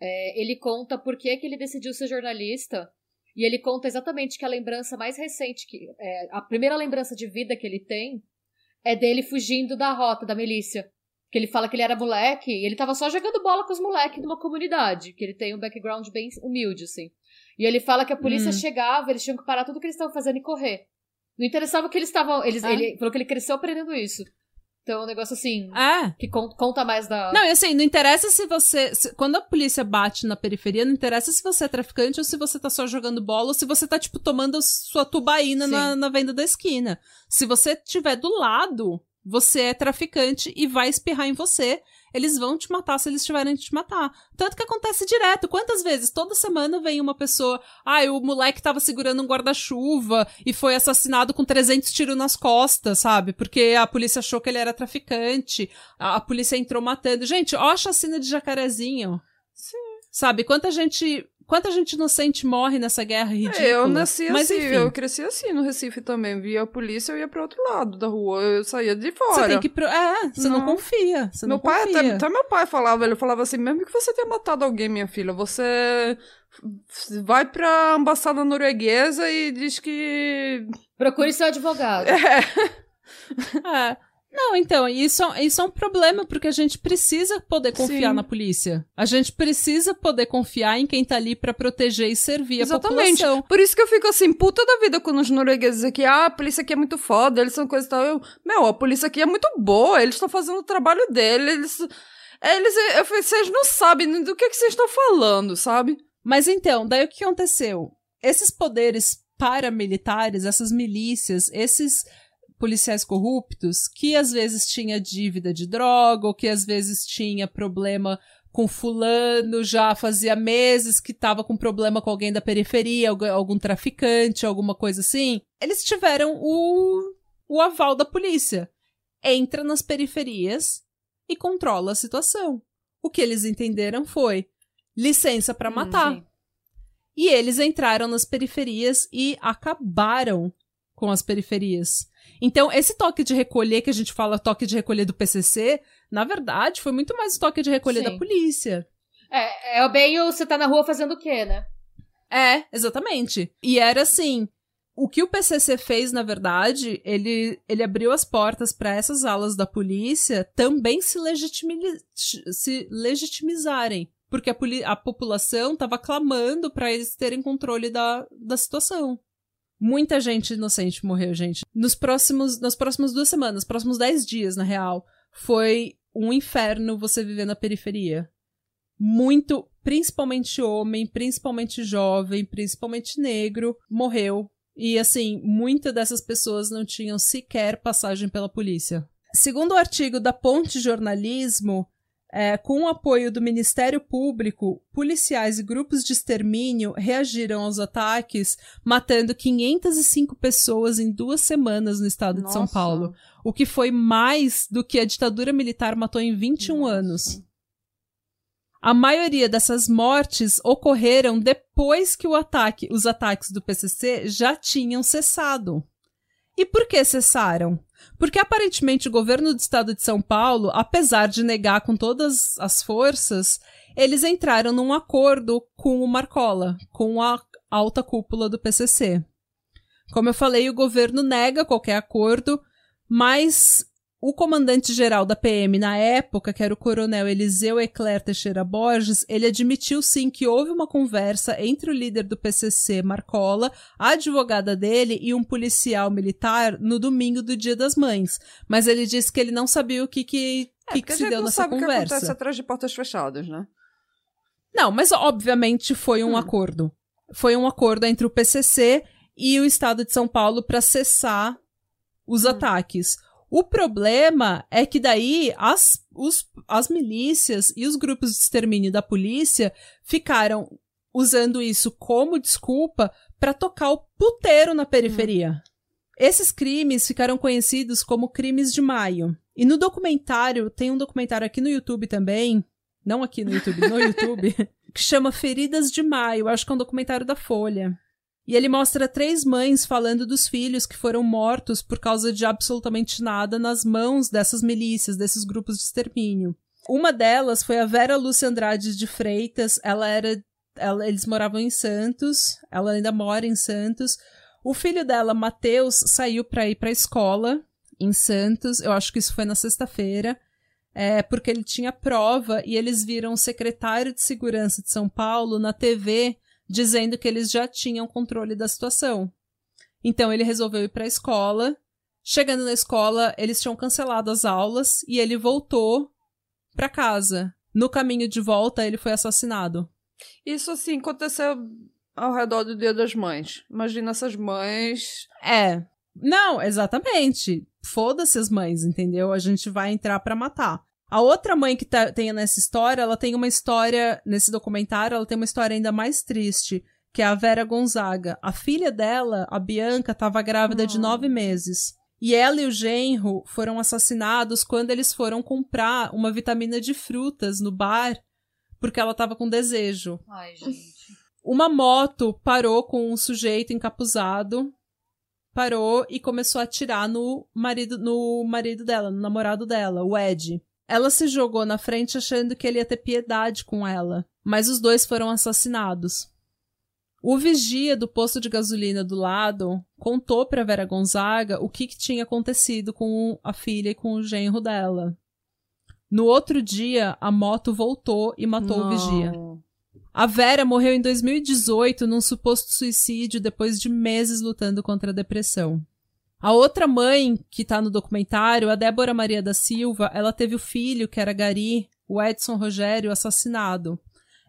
é, ele conta por que, que ele decidiu ser jornalista. E ele conta exatamente que a lembrança mais recente, que é, a primeira lembrança de vida que ele tem, é dele fugindo da rota da milícia. Que ele fala que ele era moleque e ele tava só jogando bola com os moleques numa comunidade, que ele tem um background bem humilde, assim. E ele fala que a polícia hum. chegava, eles tinham que parar tudo que eles estavam fazendo e correr. Não interessava o que eles estavam. Eles, ah. Ele falou que ele cresceu aprendendo isso. Então, é um negócio assim. É. Que conta mais da. Não, e assim, não interessa se você. Se, quando a polícia bate na periferia, não interessa se você é traficante ou se você tá só jogando bola ou se você tá, tipo, tomando sua tubaína na, na venda da esquina. Se você estiver do lado, você é traficante e vai espirrar em você eles vão te matar se eles tiverem que te matar. Tanto que acontece direto. Quantas vezes? Toda semana vem uma pessoa. Ai, ah, o moleque tava segurando um guarda-chuva e foi assassinado com 300 tiros nas costas, sabe? Porque a polícia achou que ele era traficante. A, a polícia entrou matando. Gente, ó a chacina de jacarezinho. Sim. Sabe? Quanta gente Quanta gente inocente morre nessa guerra ridícula? Eu nasci Mas, assim, enfim. eu cresci assim no Recife também. Via a polícia, eu ia pro outro lado da rua, eu saía de fora. Você tem que. Pro... É, você não, não confia. Você meu não pai, confia. Até, até meu pai falava, ele falava assim: mesmo que você tenha matado alguém, minha filha, você vai pra embaixada norueguesa e diz que. Procure seu advogado. É. é. Não, então, isso, isso é um problema, porque a gente precisa poder confiar Sim. na polícia. A gente precisa poder confiar em quem tá ali para proteger e servir Exatamente. a população. Por isso que eu fico assim, puta da vida quando os noruegueses aqui, ah, a polícia aqui é muito foda, eles são coisa e tal. Eu, meu, a polícia aqui é muito boa, eles estão fazendo o trabalho deles. Eles, eu falei, vocês não sabem do que, que vocês estão falando, sabe? Mas então, daí o que aconteceu? Esses poderes paramilitares, essas milícias, esses policiais corruptos que às vezes tinha dívida de droga ou que às vezes tinha problema com fulano, já fazia meses que estava com problema com alguém da periferia, algum traficante, alguma coisa assim. Eles tiveram o, o aval da polícia. Entra nas periferias e controla a situação. O que eles entenderam foi licença para hum, matar. Hum, e eles entraram nas periferias e acabaram com as periferias. Então, esse toque de recolher que a gente fala, toque de recolher do PCC, na verdade, foi muito mais o toque de recolher Sim. da polícia. É, é bem o você tá na rua fazendo o quê, né? É, exatamente. E era assim, o que o PCC fez, na verdade, ele, ele abriu as portas para essas alas da polícia também se, legitimi se legitimizarem. Porque a, a população estava clamando para eles terem controle da, da situação. Muita gente inocente morreu, gente. Nos próximos, nas próximas duas semanas, próximos dez dias, na real, foi um inferno você viver na periferia. Muito, principalmente homem, principalmente jovem, principalmente negro, morreu. E assim, muitas dessas pessoas não tinham sequer passagem pela polícia. Segundo o artigo da Ponte Jornalismo, é, com o apoio do Ministério Público, policiais e grupos de extermínio reagiram aos ataques, matando 505 pessoas em duas semanas no estado Nossa. de São Paulo, o que foi mais do que a ditadura militar matou em 21 Nossa. anos. A maioria dessas mortes ocorreram depois que o ataque, os ataques do PCC já tinham cessado. E por que cessaram? Porque aparentemente o governo do estado de São Paulo, apesar de negar com todas as forças, eles entraram num acordo com o Marcola, com a alta cúpula do PCC. Como eu falei, o governo nega qualquer acordo, mas o comandante-geral da PM na época, que era o coronel Eliseu Ecler Teixeira Borges, ele admitiu sim que houve uma conversa entre o líder do PCC, Marcola, a advogada dele e um policial militar no domingo do Dia das Mães. Mas ele disse que ele não sabia o que que, É, que, que a se gente deu não nessa sabe o que conversa. acontece atrás de portas fechadas, né? Não, mas obviamente foi um Hum. acordo. Foi um acordo entre o PCC e o Estado de São Paulo para cessar os Hum. ataques. O problema é que daí as, os, as milícias e os grupos de extermínio da polícia ficaram usando isso como desculpa para tocar o puteiro na periferia. Esses crimes ficaram conhecidos como crimes de maio. E no documentário, tem um documentário aqui no YouTube também, não aqui no YouTube, no YouTube, que chama Feridas de Maio. Acho que é um documentário da Folha. E ele mostra três mães falando dos filhos que foram mortos por causa de absolutamente nada nas mãos dessas milícias, desses grupos de extermínio. Uma delas foi a Vera Lúcia Andrade de Freitas. Ela era. Ela, eles moravam em Santos. Ela ainda mora em Santos. O filho dela, Matheus, saiu para ir para a escola em Santos. Eu acho que isso foi na sexta-feira. É, porque ele tinha prova e eles viram o secretário de segurança de São Paulo na TV dizendo que eles já tinham controle da situação. Então ele resolveu ir para a escola. Chegando na escola, eles tinham cancelado as aulas e ele voltou para casa. No caminho de volta, ele foi assassinado. Isso, assim, aconteceu ao redor do Dia das Mães. Imagina essas mães. É. Não, exatamente. Foda-se as mães, entendeu? A gente vai entrar para matar. A outra mãe que tá, tem nessa história, ela tem uma história, nesse documentário, ela tem uma história ainda mais triste, que é a Vera Gonzaga. A filha dela, a Bianca, estava grávida de nove meses. E ela e o genro foram assassinados quando eles foram comprar uma vitamina de frutas no bar, porque ela estava com desejo. Ai, gente. Uma moto parou com um sujeito encapuzado, parou e começou a atirar no marido, no marido dela, no namorado dela, o Ed. Ela se jogou na frente achando que ele ia ter piedade com ela, mas os dois foram assassinados. O vigia do posto de gasolina do lado contou para Vera Gonzaga o que, que tinha acontecido com a filha e com o genro dela. No outro dia, a moto voltou e matou o vigia. Não. A Vera morreu em 2018 num suposto suicídio depois de meses lutando contra a depressão. A outra mãe que tá no documentário, a Débora Maria da Silva, ela teve o filho, que era Gari, o Edson Rogério, assassinado.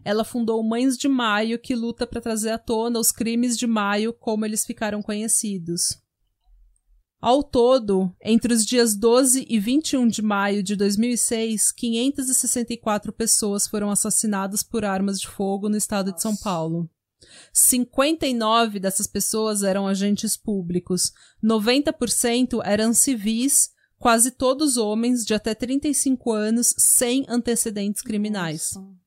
Ela fundou Mães de Maio, que luta para trazer à tona os crimes de maio como eles ficaram conhecidos. Ao todo, entre os dias 12 e 21 de maio de 2006, 564 pessoas foram assassinadas por armas de fogo no estado de São Paulo. 59 dessas pessoas eram agentes públicos, 90% eram civis, quase todos homens de até 35 anos sem antecedentes criminais. Nossa.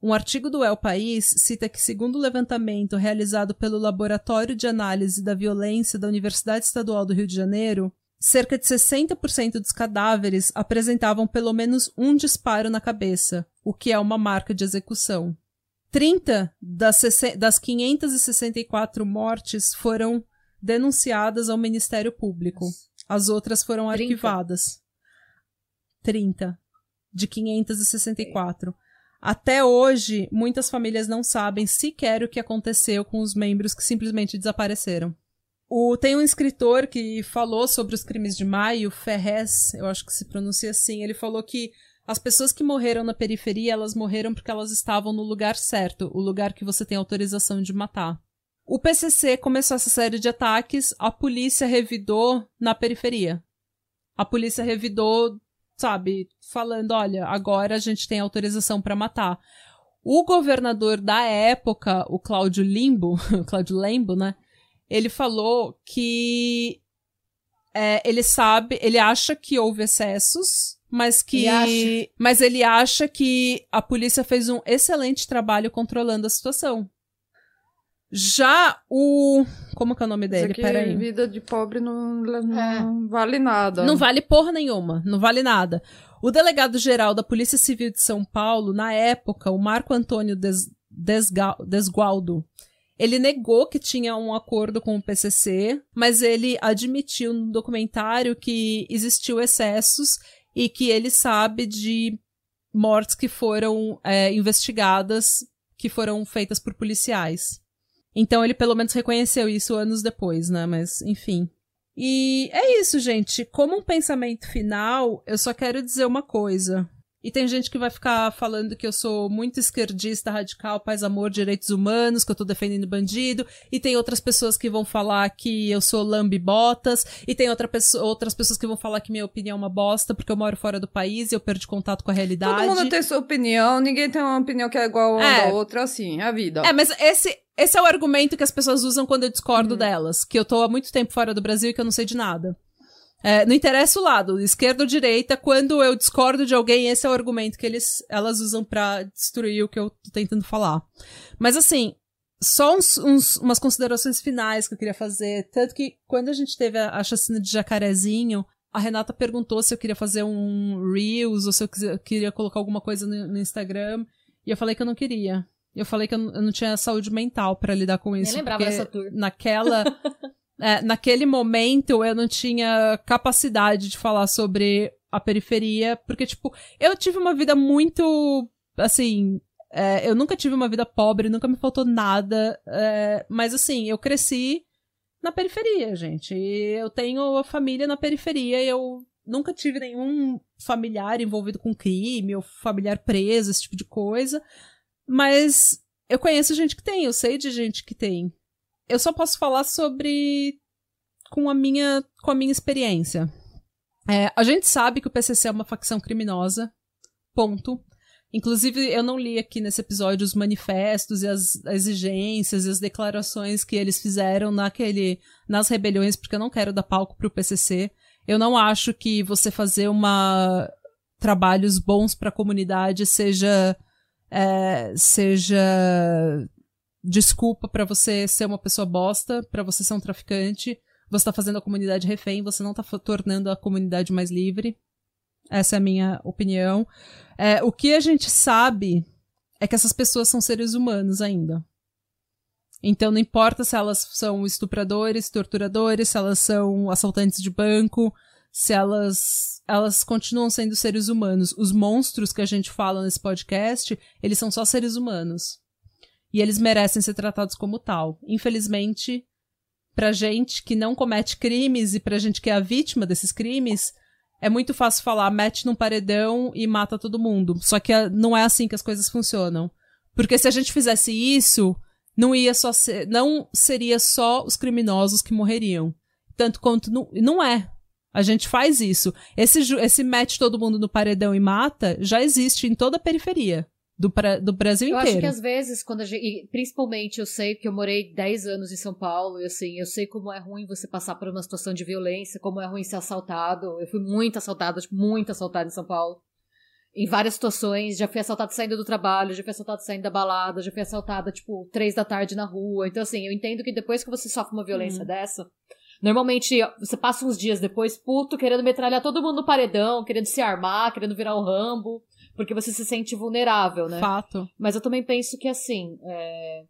Um artigo do El País cita que, segundo o levantamento realizado pelo Laboratório de Análise da Violência da Universidade Estadual do Rio de Janeiro, cerca de 60% dos cadáveres apresentavam pelo menos um disparo na cabeça, o que é uma marca de execução. 30 das, 60 das 564 mortes foram denunciadas ao Ministério Público. As outras foram 30? arquivadas. 30 de 564. Até hoje, muitas famílias não sabem sequer o que aconteceu com os membros que simplesmente desapareceram. O, tem um escritor que falou sobre os crimes de maio, Ferrez, eu acho que se pronuncia assim. Ele falou que as pessoas que morreram na periferia, elas morreram porque elas estavam no lugar certo, o lugar que você tem autorização de matar. O PCC começou essa série de ataques, a polícia revidou na periferia. A polícia revidou sabe, falando, olha, agora a gente tem autorização para matar. O governador da época, o Cláudio Limbo, Cláudio Lembo, né? Ele falou que é, ele sabe, ele acha que houve excessos, mas que. Ele Mas ele acha que a polícia fez um excelente trabalho controlando a situação. Já o. Como que é o nome dele? Isso aqui, Peraí. vida de pobre não, não É. vale nada. Não vale porra nenhuma, não vale nada. O delegado-geral da Polícia Civil de São Paulo, na época, o Marco Antônio Des, Desga- Desgualdo, ele negou que tinha um acordo com o PCC, mas ele admitiu no documentário que existiu excessos e que ele sabe de mortes que foram é, investigadas, que foram feitas por policiais. Então ele pelo menos reconheceu isso anos depois, né? Mas, enfim. E é isso, gente. Como um pensamento final, eu só quero dizer uma coisa. E tem gente que vai ficar falando que eu sou muito esquerdista, radical, paz, amor, direitos humanos, que eu tô defendendo bandido. E tem outras pessoas que vão falar que eu sou lambibotas. E tem outra pessoa, outras pessoas que vão falar que minha opinião é uma bosta porque eu moro fora do país e eu perdi contato com a realidade. Todo mundo tem sua opinião, ninguém tem uma opinião que é igual a É. outra, assim, é a vida. É, mas esse, esse é o argumento que as pessoas usam quando eu discordo delas. Que eu tô há muito tempo fora do Brasil e que eu não sei de nada. É, não interessa o lado, esquerda ou direita, quando eu discordo de alguém, esse é o argumento que eles, elas usam pra destruir o que eu tô tentando falar. Mas assim, só uns, uns- umas considerações finais que eu queria fazer. Tanto que quando a gente teve a, a chacina de jacarezinho, a Renata perguntou se eu queria fazer um Reels ou se eu quisia- queria colocar alguma coisa no, no Instagram. E eu falei que eu não queria. Eu falei que eu não, eu não tinha saúde mental pra lidar com isso. Nem lembrava dessa tour. Naquela. é, naquele momento eu não tinha capacidade de falar sobre a periferia, porque, tipo, eu tive uma vida muito. Assim. é, eu nunca tive uma vida pobre, nunca me faltou nada. é, mas, assim, eu cresci na periferia, gente. Eu tenho a família na periferia e eu nunca tive nenhum familiar envolvido com crime ou familiar preso, esse tipo de coisa. Mas eu conheço gente que tem, eu sei de gente que tem. Eu só posso falar sobre com a minha com a minha experiência. É, a gente sabe que o PCC é uma facção criminosa. Ponto. Inclusive, eu não li aqui nesse episódio os manifestos e as exigências e as declarações que eles fizeram naquele, nas rebeliões, porque eu não quero dar palco pro PCC. Eu não acho que você fazer uma trabalhos bons para a comunidade seja é, seja desculpa para você ser uma pessoa bosta, para você ser um traficante. Você tá fazendo a comunidade refém, você não tá tornando a comunidade mais livre. Essa é a minha opinião. É, o que a gente sabe é que essas pessoas são seres humanos ainda. Então não importa se elas são estupradores, torturadores, se elas são assaltantes de banco, se elas elas continuam sendo seres humanos. Os monstros que a gente fala nesse podcast, eles são só seres humanos. E eles merecem ser tratados como tal. Infelizmente, pra gente que não comete crimes e pra gente que é a vítima desses crimes, é muito fácil falar, mete num paredão e mata todo mundo. Só que ah, não é assim que as coisas funcionam. Porque se a gente fizesse isso, não ia só ser, não seria só os criminosos que morreriam. Tanto quanto não, não é. A gente faz isso. Esse, esse mete todo mundo no paredão e mata já existe em toda a periferia do, pra- do Brasil Eu acho inteiro. que às vezes, quando a gente. e principalmente eu sei que eu morei 10 anos em São Paulo, e assim, eu sei como é ruim você passar por uma situação de violência, como é ruim ser assaltado. Eu fui muito assaltada, tipo, muito assaltada em São Paulo. Em várias situações, já fui assaltada saindo do trabalho, já fui assaltada saindo da balada, já fui assaltada, tipo, três da tarde na rua. Então, assim, eu entendo que depois que você sofre uma violência Uhum. dessa, normalmente você passa uns dias depois, puto, querendo metralhar todo mundo no paredão, querendo se armar, querendo virar o Rambo, porque você se sente vulnerável, né? Fato. Mas eu também penso que assim. é,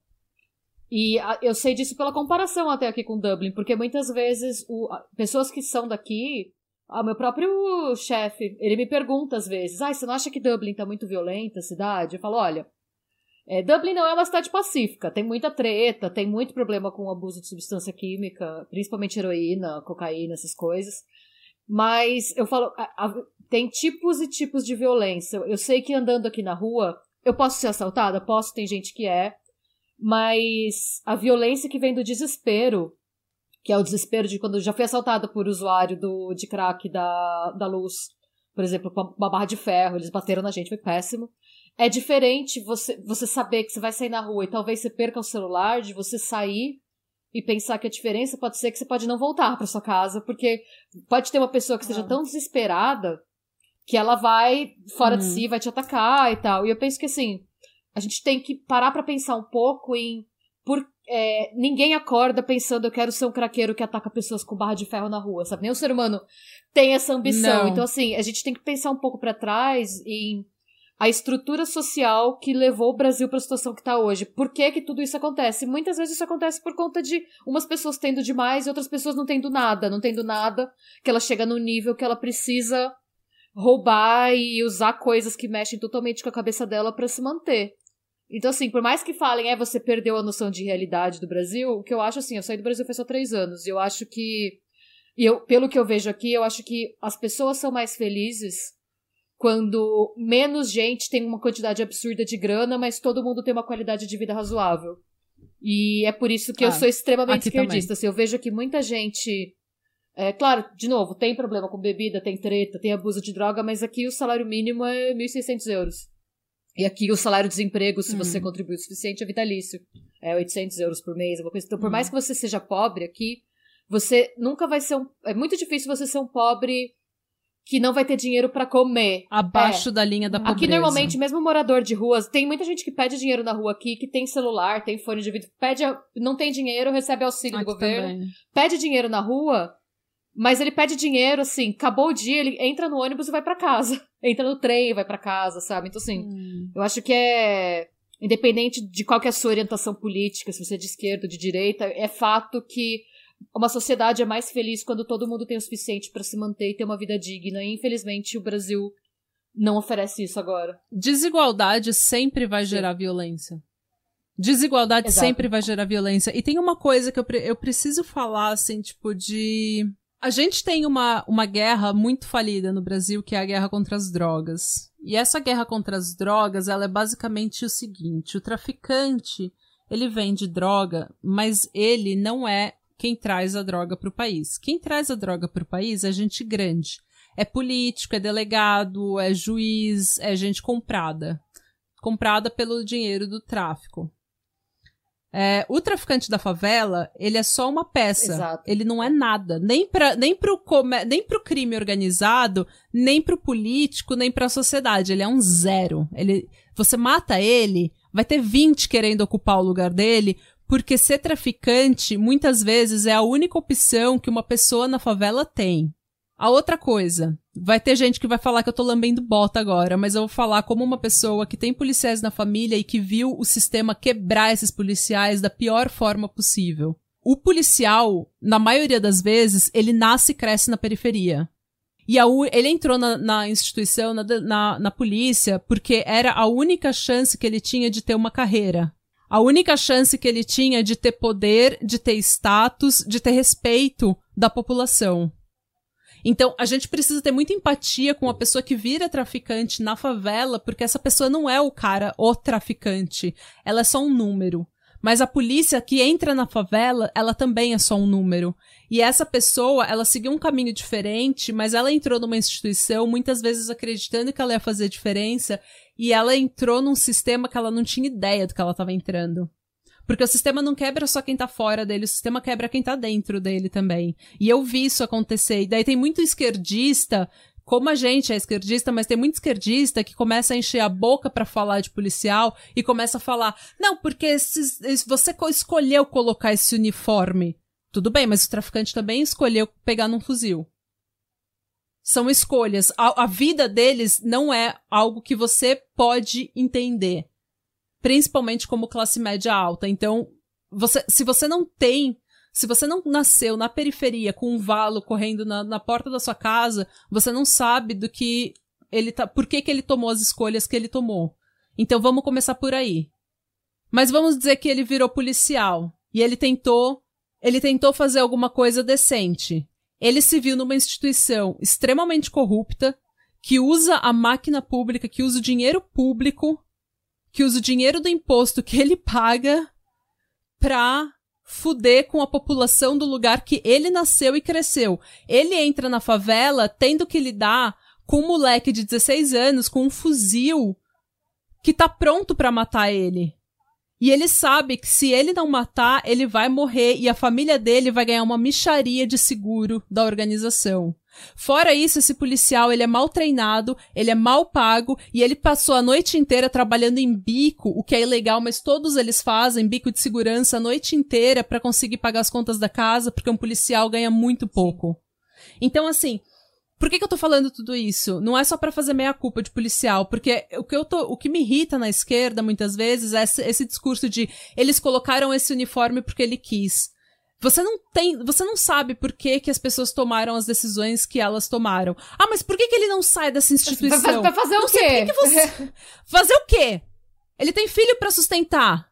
E a- eu sei disso pela comparação até aqui com Dublin, porque muitas vezes o- a- pessoas que são daqui. Ah, meu próprio chefe, ele me pergunta às vezes: ah, você não acha que Dublin tá muito violenta a cidade? Eu falo: olha. é, Dublin não é uma cidade pacífica, tem muita treta, tem muito problema com o abuso de substância química, principalmente heroína, cocaína, essas coisas. Mas eu falo, a- a- tem tipos e tipos de violência. Eu sei que andando aqui na rua, eu posso ser assaltada? Posso, tem gente que é. Mas a violência que vem do desespero, que é o desespero de quando já fui assaltada por usuário do, de crack da, da luz, por exemplo, uma barra de ferro, eles bateram na gente, foi péssimo. É diferente você, você saber que você vai sair na rua e talvez você perca o celular, de você sair e pensar que a diferença pode ser que você pode não voltar para sua casa, porque pode ter uma pessoa que esteja tão desesperada que ela vai fora de si, vai te atacar e tal. E eu penso que assim, a gente tem que parar para pensar um pouco em por é, ninguém acorda pensando eu quero ser um craqueiro que ataca pessoas com barra de ferro na rua, sabe? Nem o ser humano tem essa ambição. Não. Então assim, a gente tem que pensar um pouco para trás em a estrutura social que levou o Brasil para a situação que está hoje. Por que que tudo isso acontece? Muitas vezes isso acontece por conta de umas pessoas tendo demais e outras pessoas não tendo nada, não tendo nada, que ela chega no nível que ela precisa roubar e usar coisas que mexem totalmente com a cabeça dela para se manter. Então, assim, por mais que falem, é, você perdeu a noção de realidade do Brasil, o que eu acho, assim, eu saí do Brasil faz só três anos, e eu acho que, e eu, pelo que eu vejo aqui, eu acho que as pessoas são mais felizes quando menos gente tem uma quantidade absurda de grana, mas todo mundo tem uma qualidade de vida razoável. E é por isso que ah, eu sou extremamente esquerdista. Assim, eu vejo que muita gente. É, claro, de novo, tem problema com bebida, tem treta, tem abuso de droga, mas aqui o salário mínimo é 1.600 euros. E aqui o salário de desemprego, se hum. você contribui o suficiente, é vitalício. É 800 euros por mês, uma coisa. Então, por hum. mais que você seja pobre aqui, você nunca vai ser um. É muito difícil você ser um pobre que não vai ter dinheiro para comer. Abaixo é. da linha da pobreza. Aqui, normalmente, mesmo morador de ruas, tem muita gente que pede dinheiro na rua aqui, que tem celular, tem fone de vídeo, pede, não tem dinheiro, recebe auxílio aqui do governo, também. pede dinheiro na rua, mas ele pede dinheiro, assim, acabou o dia, ele entra no ônibus e vai para casa. Entra no trem e vai para casa, sabe? Então, assim, hum. eu acho que é. Independente de qual é a sua orientação política, se você é de esquerda ou de direita, é fato que uma sociedade é mais feliz quando todo mundo tem o suficiente para se manter e ter uma vida digna. E infelizmente o Brasil não oferece isso agora. Desigualdade sempre vai Sim. gerar violência. Desigualdade Exato. sempre vai gerar violência. E tem uma coisa que eu, eu preciso falar, assim, tipo, de. A gente tem uma, uma guerra muito falida no Brasil, que é a guerra contra as drogas. E essa guerra contra as drogas, ela é basicamente o seguinte: o traficante, ele vende droga, mas ele não é quem traz a droga para o país. Quem traz a droga para o país é gente grande. É político, é delegado, é juiz, é gente comprada. Comprada pelo dinheiro do tráfico. É, o traficante da favela, ele é só uma peça. Exato. Ele não é nada. Nem, pra, nem, pro come, nem pro crime organizado, nem pro político, nem pra sociedade. Ele é um zero. Ele, você mata ele, vai ter 20 querendo ocupar o lugar dele, porque ser traficante muitas vezes é a única opção que uma pessoa na favela tem. A outra coisa, vai ter gente que vai falar que eu tô lambendo bota agora, mas eu vou falar como uma pessoa que tem policiais na família e que viu o sistema quebrar esses policiais da pior forma possível. O policial, na maioria das vezes, ele nasce e cresce na periferia. E a, ele entrou na, na instituição, na, na, na polícia, porque era a única chance que ele tinha de ter uma carreira. A única chance que ele tinha de ter poder, de ter status, de ter respeito da população. Então, a gente precisa ter muita empatia com a pessoa que vira traficante na favela, porque essa pessoa não é o cara, o traficante. Ela é só um número. Mas a polícia que entra na favela, ela também é só um número. E essa pessoa, ela seguiu um caminho diferente, mas ela entrou numa instituição, muitas vezes acreditando que ela ia fazer diferença, e ela entrou num sistema que ela não tinha ideia do que ela estava entrando. Porque o sistema não quebra só quem tá fora dele, o sistema quebra quem tá dentro dele também. E eu vi isso acontecer. E daí tem muito esquerdista como a gente é esquerdista, mas tem muito esquerdista que começa a encher a boca para falar de policial e começa a falar: não, porque esses, você escolheu colocar esse uniforme. Tudo bem, mas o traficante também escolheu pegar num fuzil. São escolhas. A, a vida deles não é algo que você pode entender. Principalmente como classe média alta. Então, você, se você não tem se você não nasceu na periferia com um valo correndo na, na porta da sua casa, você não sabe do que ele tá. Por que, que ele tomou as escolhas que ele tomou. Então vamos começar por aí. Mas vamos dizer que ele virou policial e ele tentou. Ele tentou fazer alguma coisa decente. Ele se viu numa instituição extremamente corrupta, que usa a máquina pública, que usa o dinheiro público, que usa o dinheiro do imposto que ele paga pra fuder com a população do lugar que ele nasceu e cresceu. Ele entra na favela tendo que lidar com um moleque de 16 anos com um fuzil que tá pronto para matar ele. E ele sabe que se ele não matar, ele vai morrer e a família dele vai ganhar uma micharia de seguro da organização. Fora isso, esse policial, ele é mal treinado, ele é mal pago e ele passou a noite inteira trabalhando em bico, o que é ilegal, mas todos eles fazem bico de segurança a noite inteira para conseguir pagar as contas da casa, porque um policial ganha muito pouco. Então, assim, por que, que eu tô falando tudo isso? Não é só para fazer meia culpa de policial, porque o que eu tô, o que me irrita na esquerda muitas vezes é esse, esse discurso de eles colocaram esse uniforme porque ele quis. Você não tem, você não sabe por que, que as pessoas tomaram as decisões que elas tomaram. Ah, mas por que, que ele não sai dessa instituição? Pra, fazer o quê? Que você... fazer o quê? Ele tem filho para sustentar.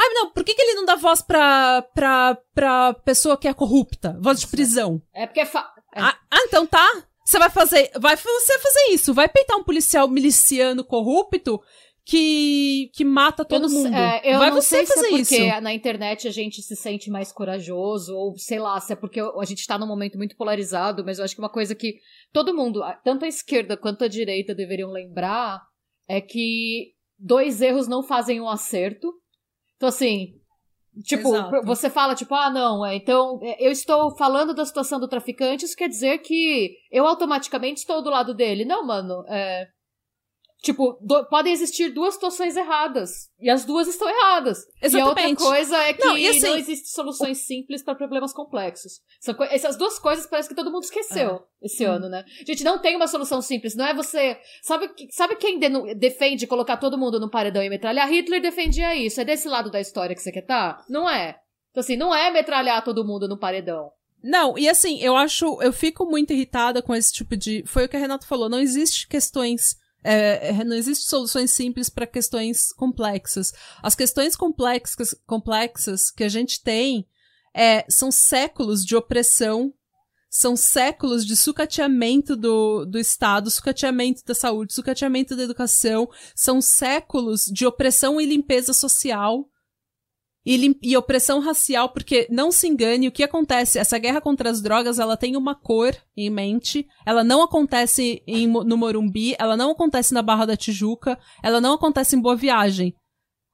Ah, não, por que, que ele não dá voz pra, pra, pra pessoa que é corrupta? Voz de prisão. É porque é, fa... é. Ah, ah, então tá. Você vai fazer. Vai você fazer isso. Vai peitar um policial miliciano corrupto que, que mata todo mundo. É, eu vai não você sei fazer se é porque isso. na internet a gente se sente mais corajoso, ou sei lá, se é porque a gente tá num momento muito polarizado, mas eu acho que uma coisa que todo mundo, tanto a esquerda quanto a direita, deveriam lembrar é que dois erros não fazem um acerto. Então, assim, Tipo, Exato. você fala, tipo, ah, não, é, então é, eu estou falando da situação do traficante, isso quer dizer que eu automaticamente estou do lado dele. Não, mano, é. Tipo, do, podem existir duas situações erradas. E as duas estão erradas. Exatamente. E a outra coisa é que Não, não, assim, existem soluções simples para problemas complexos. São essas duas coisas parece que todo mundo esqueceu É. esse ano, né? Gente, não tem uma solução simples. Não é você. Sabe, sabe quem denu- defende colocar todo mundo no paredão e metralhar? Hitler defendia isso. É desse lado da história que você quer estar? Não é. Então, assim, não é metralhar todo mundo no paredão. Não, e assim, eu acho. Eu fico muito irritada com esse tipo de. Foi o que a Renata falou. Não existe questões. É, é, não existe soluções simples para questões complexas. As questões complexas, complexas que a gente tem é, são séculos de opressão, são séculos de sucateamento do, do Estado, sucateamento da saúde, sucateamento da educação, são séculos de opressão e limpeza social e, e opressão racial, porque não se engane, o que acontece, essa guerra contra as drogas, ela tem uma cor em mente, ela não acontece em, no Morumbi, ela não acontece na Barra da Tijuca, ela não acontece em Boa Viagem.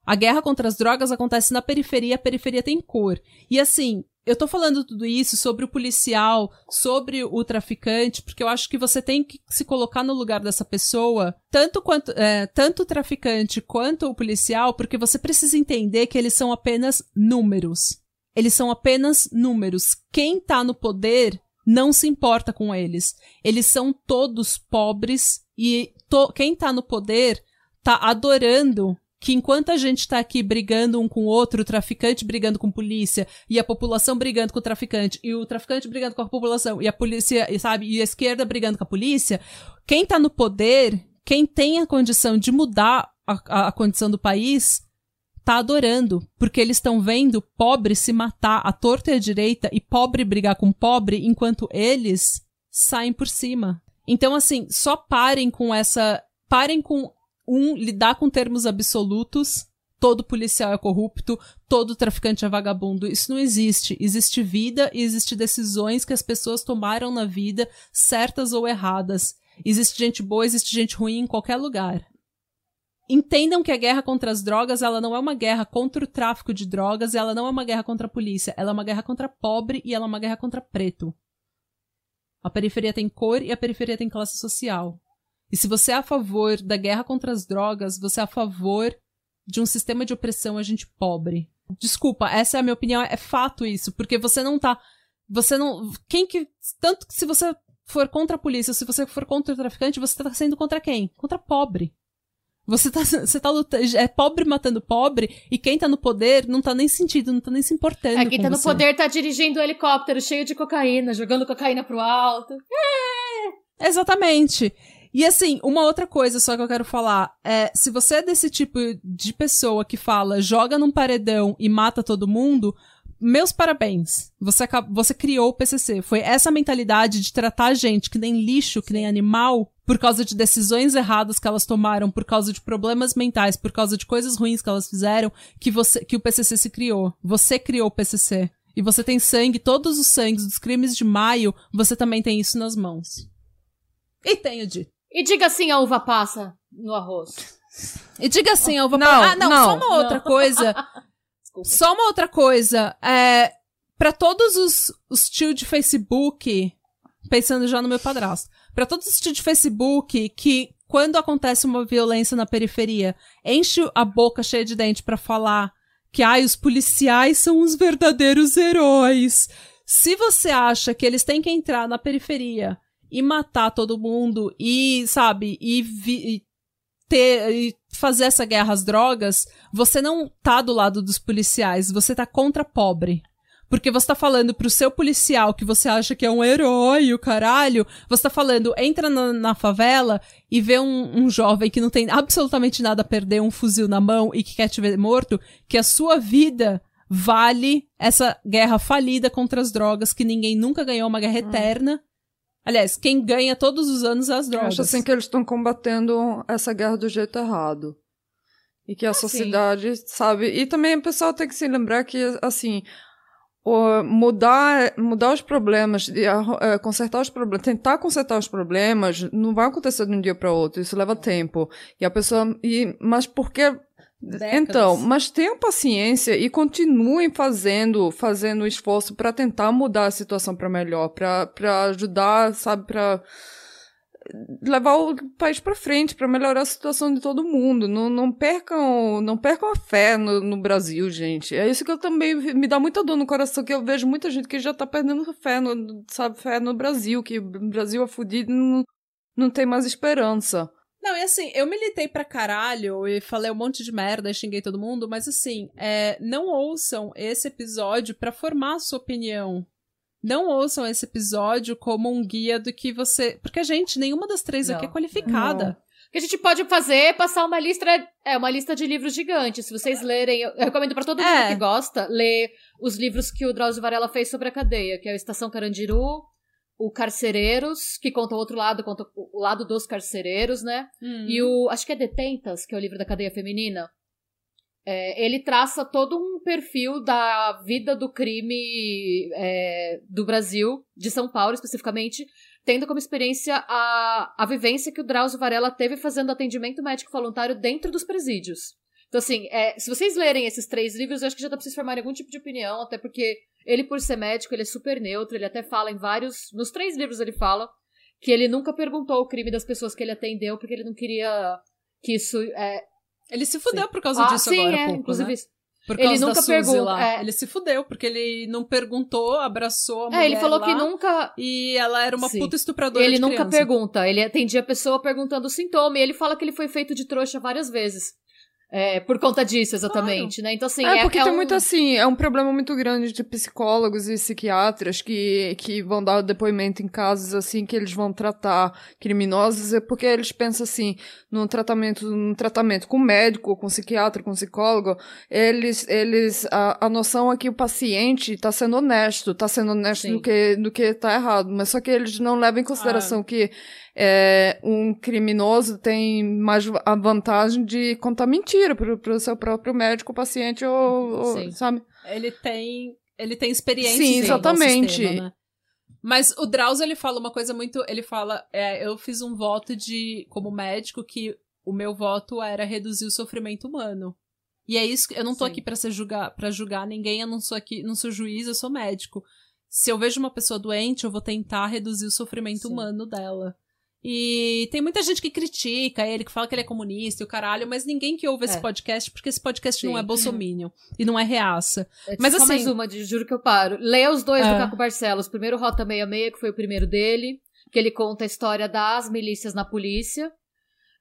A guerra contra as drogas acontece na periferia, a periferia tem cor. E assim, eu tô falando tudo isso sobre o policial, sobre o traficante, porque eu acho que você tem que se colocar no lugar dessa pessoa, tanto quanto é, tanto o traficante quanto o policial, porque você precisa entender que eles são apenas números. Eles são apenas números. Quem tá no poder não se importa com eles. Eles são todos pobres e quem tá no poder tá adorando que enquanto a gente tá aqui brigando um com o outro, o traficante brigando com polícia, e a população brigando com o traficante, e o traficante brigando com a população, e a polícia, sabe, e a esquerda brigando com a polícia, quem tá no poder, quem tem a condição de mudar a, a, a condição do país, tá adorando, porque eles estão vendo pobre se matar à torta e à direita e pobre brigar com pobre, enquanto eles saem por cima. Então, assim, só parem com essa. Parem com um lidar com termos absolutos. Todo policial é corrupto, todo traficante é vagabundo. Isso não existe. Existe vida e existe decisões que as pessoas tomaram na vida, certas ou erradas. Existe gente boa, existe gente ruim em qualquer lugar. Entendam que a guerra contra as drogas, ela não é uma guerra contra o tráfico de drogas, ela não é uma guerra contra a polícia, ela é uma guerra contra pobre e ela é uma guerra contra preto. A periferia tem cor e a periferia tem classe social. E se você é a favor da guerra contra as drogas, você é a favor de um sistema de opressão a gente pobre. Desculpa, essa é a minha opinião, é fato isso, porque você não tá. Você não. Quem que. Tanto que se você for contra a polícia, se você for contra o traficante, você tá sendo contra quem? Contra pobre. Você tá, você tá lutando. É pobre matando pobre, e quem tá no poder não tá nem sentindo, não tá nem se importando. É, quem tá no você. poder tá dirigindo um helicóptero cheio de cocaína, jogando cocaína pro alto. Exatamente. E assim, uma outra coisa só que eu quero falar é: se você é desse tipo de pessoa que fala, joga num paredão e mata todo mundo, meus parabéns. Você, você criou o PCC. Foi essa mentalidade de tratar a gente que nem lixo, que nem animal, por causa de decisões erradas que elas tomaram, por causa de problemas mentais, por causa de coisas ruins que elas fizeram, que, você, que o PCC se criou. Você criou o PCC. E você tem sangue, todos os sangues dos crimes de maio, você também tem isso nas mãos. E tenho dito. E diga assim a uva passa no arroz. E diga assim, eu vou Não, Ah, não, não, só uma outra coisa. Desculpa. Só uma outra coisa. É, para todos os, os tio de Facebook, pensando já no meu padrasto, para todos os tio de Facebook que, quando acontece uma violência na periferia, enche a boca cheia de dente pra falar que ai, os policiais são os verdadeiros heróis. Se você acha que eles têm que entrar na periferia e matar todo mundo e, sabe, e, vi- e ter e fazer essa guerra às drogas, você não tá do lado dos policiais, você tá contra pobre. Porque você tá falando pro seu policial que você acha que é um herói, o caralho. Você tá falando, entra na, na favela e vê um, um jovem que não tem absolutamente nada a perder, um fuzil na mão e que quer te ver morto, que a sua vida vale essa guerra falida contra as drogas, que ninguém nunca ganhou uma guerra eterna. Aliás, quem ganha todos os anos é as Eu drogas. acho assim que eles estão combatendo essa guerra do jeito errado. E que a sociedade, sabe? E também o pessoal tem que se lembrar que, assim, mudar, mudar os problemas, eh, consertar os problemas, tentar consertar os problemas, não vai acontecer de um dia para outro. Isso leva tempo. E a pessoa. E, mas porque. Décadas. Então, mas tenham paciência e continuem fazendo, fazendo esforço para tentar mudar a situação para melhor, para ajudar, sabe, para levar o país para frente, para melhorar a situação de todo mundo. Não, não percam, não percam a fé no, no Brasil, gente. É isso que eu também me dá muita dor no coração, que eu vejo muita gente que já tá perdendo fé, no, sabe, fé no Brasil, que o Brasil é fudido e não, não tem mais esperança. Não, e assim, eu militei pra caralho e falei um monte de merda e xinguei todo mundo, mas assim, é, não ouçam esse episódio pra formar a sua opinião. Não ouçam esse episódio como um guia do que você. Porque a gente, nenhuma das três aqui é Não, qualificada. O que a gente pode fazer é passar uma lista, é uma lista de livros gigantes. Se vocês lerem, eu, recomendo pra todo mundo É. que gosta, ler os livros que o Drauzio Varela fez sobre a cadeia, que é o Estação Carandiru, o Carcereiros, que conta o outro lado, conta o lado dos carcereiros, né? Hum. E o, acho que é Detentas, que é o livro da cadeia feminina. É, ele traça todo um perfil da vida do crime é, do Brasil, de São Paulo especificamente, tendo como experiência a, a vivência que o Drauzio Varela teve fazendo atendimento médico voluntário dentro dos presídios. Então, assim, é, se vocês lerem esses três livros, eu acho que já dá pra vocês formarem algum tipo de opinião, até porque ele, por ser médico, ele é super neutro, ele até fala em vários. Nos três livros ele fala que ele nunca perguntou o crime das pessoas que ele atendeu, porque ele não queria que isso. É, Ele se fudeu Sim. por causa ah, disso sim, agora, é, pouco, inclusive né? Por ele causa da nunca lá. é. Ele se fudeu, porque ele não perguntou, abraçou a mulher É, ele falou lá, que nunca. E ela era uma Sim. puta estupradora Ele nunca criança. pergunta. Ele atendia a pessoa perguntando o sintoma. E ele fala que ele foi feito de trouxa várias vezes. É, por conta disso, exatamente, né? Então, assim, é, é, porque é tem um... muito assim, é um problema muito grande de psicólogos e psiquiatras que, que vão dar depoimento em casos assim que eles vão tratar criminosos, é porque eles pensam assim, num tratamento, num tratamento com médico, com psiquiatra, com psicólogo, eles, eles, a, a noção é que o paciente está sendo honesto, está sendo honesto Sim. no que, no que tá errado, mas só que eles não levam em consideração que é, um criminoso tem mais a vantagem de contar mentira pro, pro seu próprio médico, paciente ou, ou, Sim. sabe? Ele tem, ele tem experiência Sim, o exatamente. sistema, né? Mas o Drauzio, ele fala uma coisa muito... Ele fala, é, eu fiz um voto de, como médico, que o meu voto era reduzir o sofrimento humano. E é isso, que- eu não tô Sim. aqui pra ser julgar, para julgar ninguém, eu não sou aqui, não sou juiz, eu sou médico. Se eu vejo uma pessoa doente, eu vou tentar reduzir o sofrimento Sim. humano dela. E tem muita gente que critica ele, que fala que ele é comunista e o caralho, mas ninguém que ouve esse É. podcast, porque esse podcast não Sim. é bolsominion e não é reaça. É, Mas só assim- mais uma, de- juro que eu paro. Leia os dois Ah. do Caco Barcelos. Primeiro Rota 66, que foi o primeiro dele, que ele conta a história das milícias na polícia.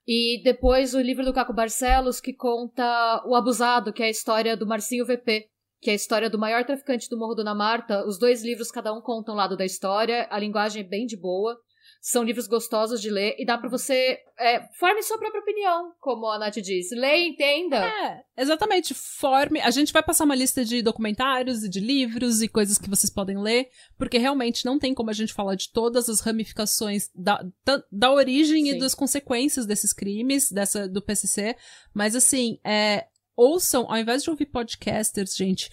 E depois o livro do Caco Barcelos, que conta O Abusado, que é a história do Marcinho VP, que é a história do maior traficante do Morro Dona Marta. Os dois livros, cada um conta um lado da história. A linguagem é bem de boa. São livros gostosos de ler e dá pra você. É, forme sua própria opinião, como a Nath disse. Leia, entenda. É, exatamente. Forme. A gente vai passar uma lista de documentários e de livros e coisas que vocês podem ler, porque realmente não tem como a gente falar de todas as ramificações da, da, da origem e Sim. das consequências desses crimes, dessa do PCC. Mas assim, é, ouçam, ao invés de ouvir podcasters, gente,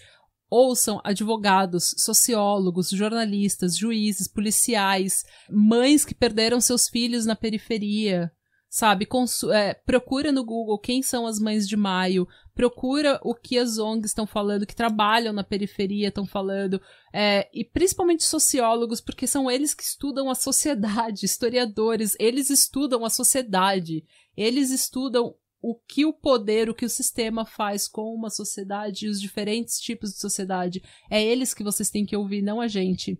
ouçam advogados, sociólogos, jornalistas, juízes, policiais, mães que perderam seus filhos na periferia. sabe? Consu é, procura no Google quem são as mães de maio, procura o que as ONGs estão falando, que trabalham na periferia estão falando, é, e principalmente sociólogos, porque são eles que estudam a sociedade, historiadores, eles estudam a sociedade, eles estudam o que o poder, o que o sistema faz com uma sociedade e os diferentes tipos de sociedade. É eles que vocês têm que ouvir, não a gente.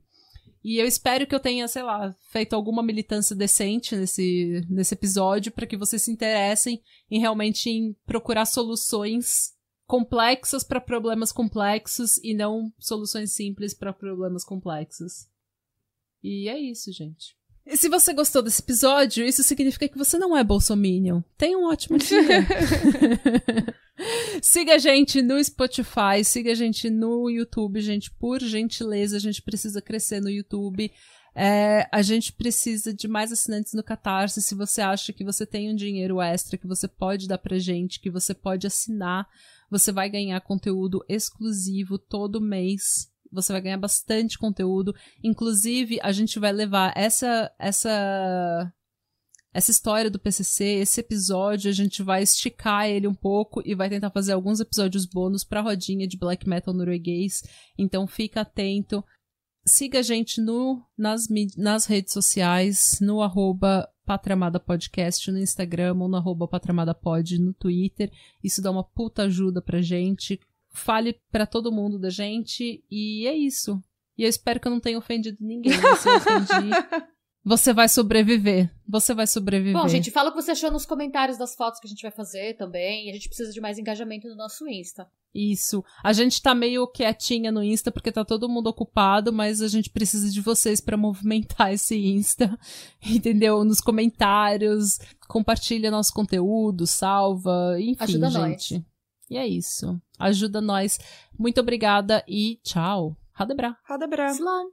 E eu espero que eu tenha, sei lá, feito alguma militância decente nesse, nesse episódio para que vocês se interessem em realmente em procurar soluções complexas para problemas complexos e não soluções simples para problemas complexos. E é isso, gente. E se você gostou desse episódio, isso significa que você não é bolsominion. Tenha um ótimo dia. siga a gente no Spotify, siga a gente no YouTube, gente, por gentileza, a gente precisa crescer no YouTube. É, a gente precisa de mais assinantes no Catarse. Se você acha que você tem um dinheiro extra que você pode dar pra gente, que você pode assinar, você vai ganhar conteúdo exclusivo todo mês você vai ganhar bastante conteúdo. Inclusive, a gente vai levar essa essa essa história do PCC, esse episódio, a gente vai esticar ele um pouco e vai tentar fazer alguns episódios bônus pra rodinha de black metal norueguês. Então fica atento. Siga a gente no, nas, nas redes sociais, no arroba Patramada Podcast no Instagram ou no arroba Patramadapod no Twitter. Isso dá uma puta ajuda pra gente fale para todo mundo da gente e é isso. E eu espero que eu não tenha ofendido ninguém. Se eu ofendi, você vai sobreviver. Você vai sobreviver. Bom, gente, fala o que você achou nos comentários das fotos que a gente vai fazer também. A gente precisa de mais engajamento no nosso Insta. Isso. A gente tá meio quietinha no Insta porque tá todo mundo ocupado, mas a gente precisa de vocês para movimentar esse Insta. Entendeu? Nos comentários, compartilha nosso conteúdo, salva, enfim, Ajuda gente. Nós. E é isso. Ajuda nós. Muito obrigada e tchau. Hadebra. Hadebra. Slan.